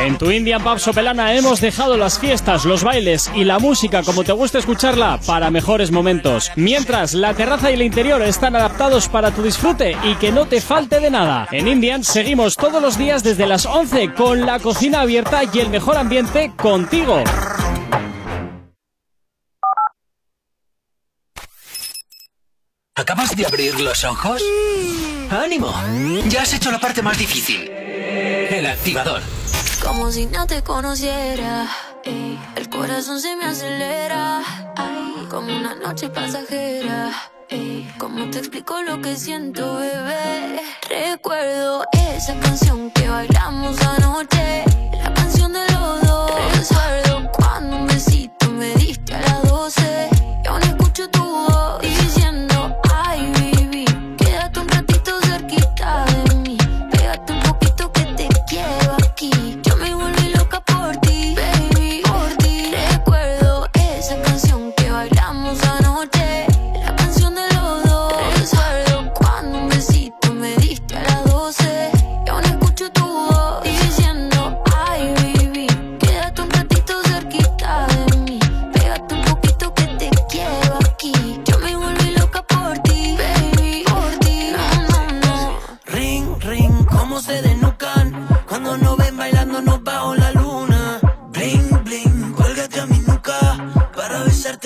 En tu Indian Pub Sopelana hemos dejado las fiestas, los bailes y la música como te gusta escucharla para mejores momentos. Mientras la terraza y el interior están adaptados para tu disfrute y que no te falte de nada. En Indian seguimos todos los días desde las 11 con la cocina abierta y el mejor ambiente contigo. ¿Acabas de abrir los ojos? ¡Ánimo! Ya has hecho la parte más difícil. El activador. Como si no te conociera. El corazón se me acelera. Como una noche pasajera. ey, ¿Cómo te explico lo que siento, bebé? Recuerdo esa canción que bailamos anoche. La canción de los dos.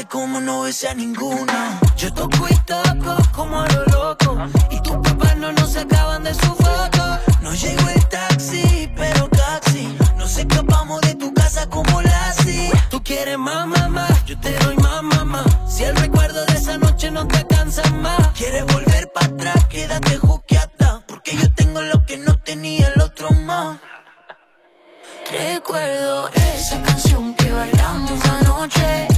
Como no besé a ninguna. Yo toco y toco como a lo loco. Y tus papás no nos sacaban de su foto. No llegó el taxi, pero casi Nos escapamos de tu casa como Lassie Tú quieres más, mamá, yo te doy más, mamá. Si el recuerdo de esa noche no te cansa más. Quieres volver para atrás, quédate juqueata Porque yo tengo lo que no tenía el otro más. Recuerdo esa canción que bailamos anoche,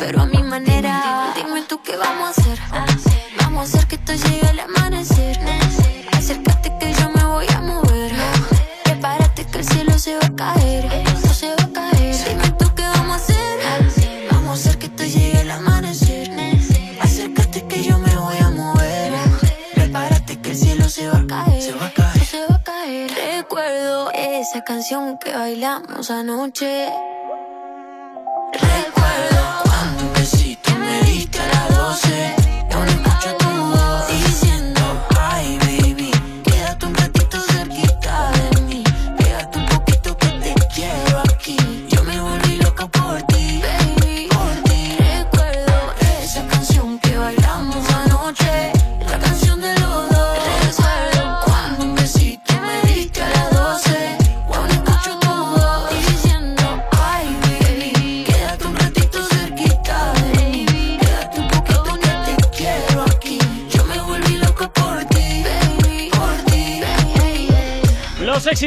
pero a mi manera. Dime tú qué vamos a hacer. Vamos a hacer que esto llegue al amanecer. Acércate que yo me voy a mover. Prepárate que el cielo se va a caer. Esto se va a caer. Dime tú qué vamos a hacer. Vamos a hacer que esto llegue al amanecer. Acércate que yo me voy a mover. Prepárate que el cielo se va a caer. Se va a caer. Se va a caer. Recuerdo esa canción que bailamos anoche.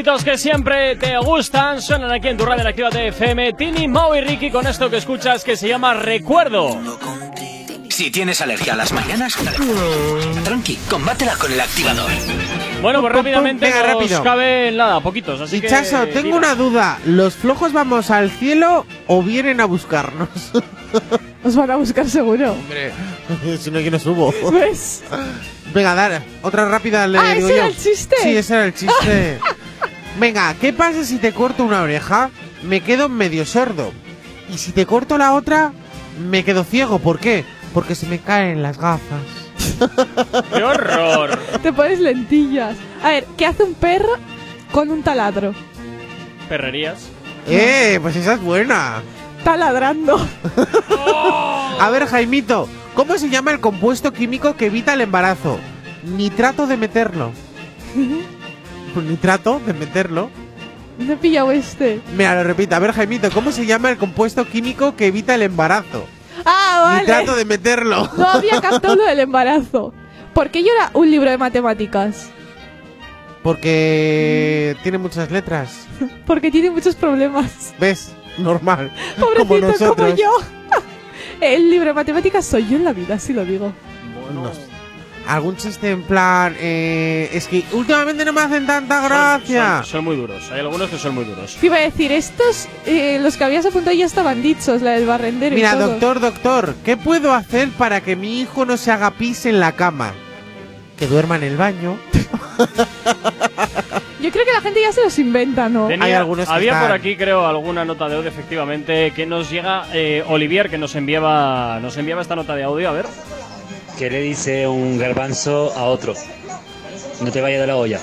Éxitos que siempre te gustan suenan aquí en tu radio en Actívate FM. Tini, Mau y Ricky con esto que escuchas que se llama Recuerdo. Si tienes alergia a las mañanas, tranqui, combátela con el activador. Bueno, pues rápidamente Venga, nos rápido. cabe nada, poquitos, así que... Chaso, tengo tira. una duda. ¿Los flojos vamos al cielo o vienen a buscarnos? Os van a buscar seguro. Hombre, si no, yo no subo. ¿Ves? Venga, dar otra rápida le Ah, digo ¿ese yo. era el chiste? Sí, ese era el chiste. Venga, ¿qué pasa si te corto una oreja? Me quedo medio sordo. Y si te corto la otra, me quedo ciego. ¿Por qué? Porque se me caen las gafas. ¡Qué horror! Te pones lentillas. A ver, ¿qué hace un perro con un taladro? Perrerías. ¡Eh! Pues esa es buena. Taladrando. A ver, Jaimito, ¿cómo se llama el compuesto químico que evita el embarazo? Nitrato de meterlo. Nitrato de meterlo. No he pillado este. Mira, lo repito. A ver, Jaimito, ¿cómo se llama el compuesto químico que evita el embarazo? Ah, vale. trato de meterlo. No había captado lo del embarazo. ¿Por qué llora un libro de matemáticas? Porque tiene muchas letras. Porque tiene muchos problemas. ¿Ves? Normal. como Pobrecito, nosotros. como yo. El libro de matemáticas soy yo en la vida, así lo digo. No sé. ¿Algún chiste en plan? eh, es que últimamente no me hacen tanta gracia. Son, son muy duros. Hay algunos que son muy duros. Te iba a decir, estos, eh, los que habías apuntado ya estaban dichos, la del barrendero Mira, y todo. doctor, doctor, ¿qué puedo hacer para que mi hijo no se haga pis en la cama? Que duerma en el baño. Yo creo que la gente ya se los inventa, ¿no? Tenía- algunos que había están- por aquí, creo, alguna nota de audio, efectivamente, que nos llega eh, Olivier, que nos enviaba, nos enviaba esta nota de audio. A ver. ¿Qué le dice un garbanzo a otro? No te vayas de la olla.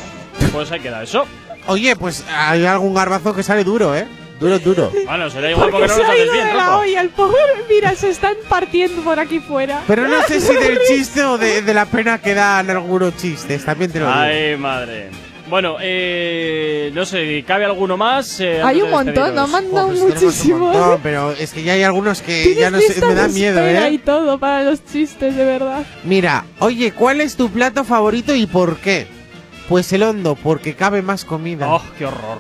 Pues ahí queda eso. Oye, pues hay algún garbazo que sale duro, ¿eh? Duro, duro. Bueno, será igual Porque porque no se ha haces ido bien, de la olla, el pobre. Mira, se están partiendo por aquí fuera. Pero no sé si del chiste o de, de la pena que dan algunos chistes, también te lo digo. Ay, madre. Bueno, eh, no sé, ¿cabe alguno más? Eh, Hay un montón, despediros? no han mandado Pues tenemos un muchísimos. montón, pero es que ya hay algunos que ya no sé, me da de miedo, ¿eh? y todo para los chistes, de verdad. Mira, oye, ¿cuál es tu plato favorito y por qué? Pues el hondo, porque cabe más comida. ¡Oh, qué horror!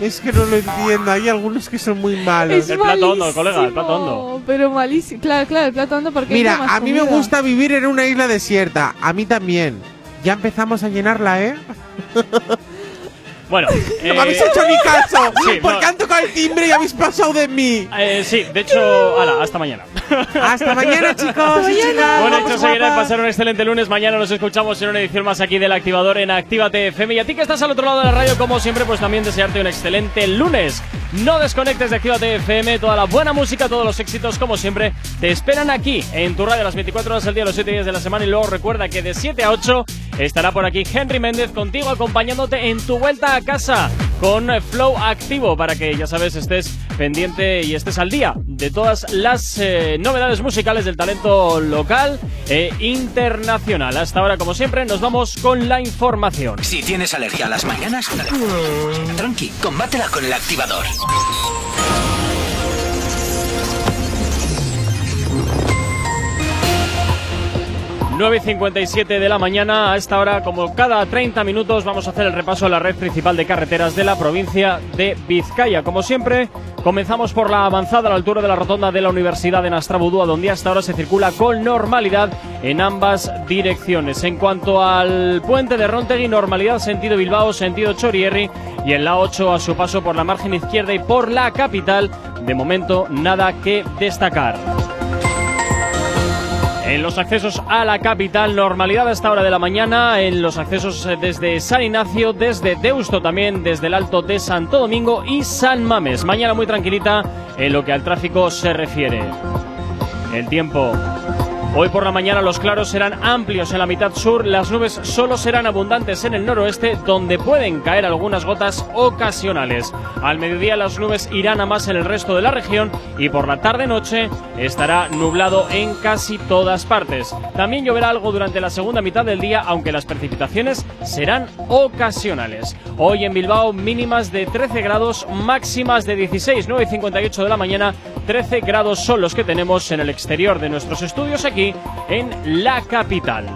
Es que no lo entiendo, hay algunos que son muy malos. Es El plato hondo, colega, el plato hondo. Pero malísimo. Claro, claro, el plato hondo porque Mira, hay más a mí me gusta vivir en una isla desierta, a mí también. Ya empezamos a llenarla, ¿eh? Bueno, No me habéis hecho ni caso, sí, porque no. han tocado el timbre y habéis pasado de mí. Eh, sí, de hecho, ala, hasta mañana. Hasta mañana, chicos y chicas. Buen Vamos, hecho seguirá guapas. pasar un excelente lunes. Mañana nos escuchamos en una edición más aquí del Activador en Actívate FM. Y a ti que estás al otro lado de la radio, como siempre, pues también desearte un excelente lunes. No desconectes de Actívate FM. Toda la buena música, todos los éxitos, como siempre, te esperan aquí en tu radio las 24 horas al día, los 7 días de la semana. Y luego recuerda que de 7 a 8 estará por aquí Henry Méndez contigo, acompañándote en tu vuelta casa con Flow Activo para que ya sabes estés pendiente y estés al día de todas las eh, novedades musicales del talento local e internacional. Hasta ahora, como siempre, nos vamos con la información. Si tienes alergia a las mañanas, tranqui, combátela con el activador. 9.57 de la mañana, a esta hora, como cada 30 minutos, vamos a hacer el repaso a la red principal de carreteras de la provincia de Vizcaya. Como siempre, comenzamos por la avanzada a la altura de la rotonda de la Universidad de Nastrabudúa, donde hasta ahora se circula con normalidad en ambas direcciones. En cuanto al puente de Rontegui, normalidad sentido Bilbao, sentido Chorierri, y en la 8 a su paso por la margen izquierda y por la capital, de momento nada que destacar. En los accesos a la capital, normalidad a esta hora de la mañana. En los accesos eh, desde San Ignacio, desde Deusto también, desde el Alto de Santo Domingo y San Mames. Mañana muy tranquilita en lo que al tráfico se refiere. El tiempo. Hoy por la mañana los claros serán amplios en la mitad sur, las nubes solo serán abundantes en el noroeste, donde pueden caer algunas gotas ocasionales. Al mediodía las nubes irán a más en el resto de la región y por la tarde-noche estará nublado en casi todas partes. También lloverá algo durante la segunda mitad del día, aunque las precipitaciones serán ocasionales. Hoy en Bilbao mínimas de 13 grados, máximas de 16, 9 y 58 de la mañana. 13 grados son los que tenemos en el exterior de nuestros estudios en la capital.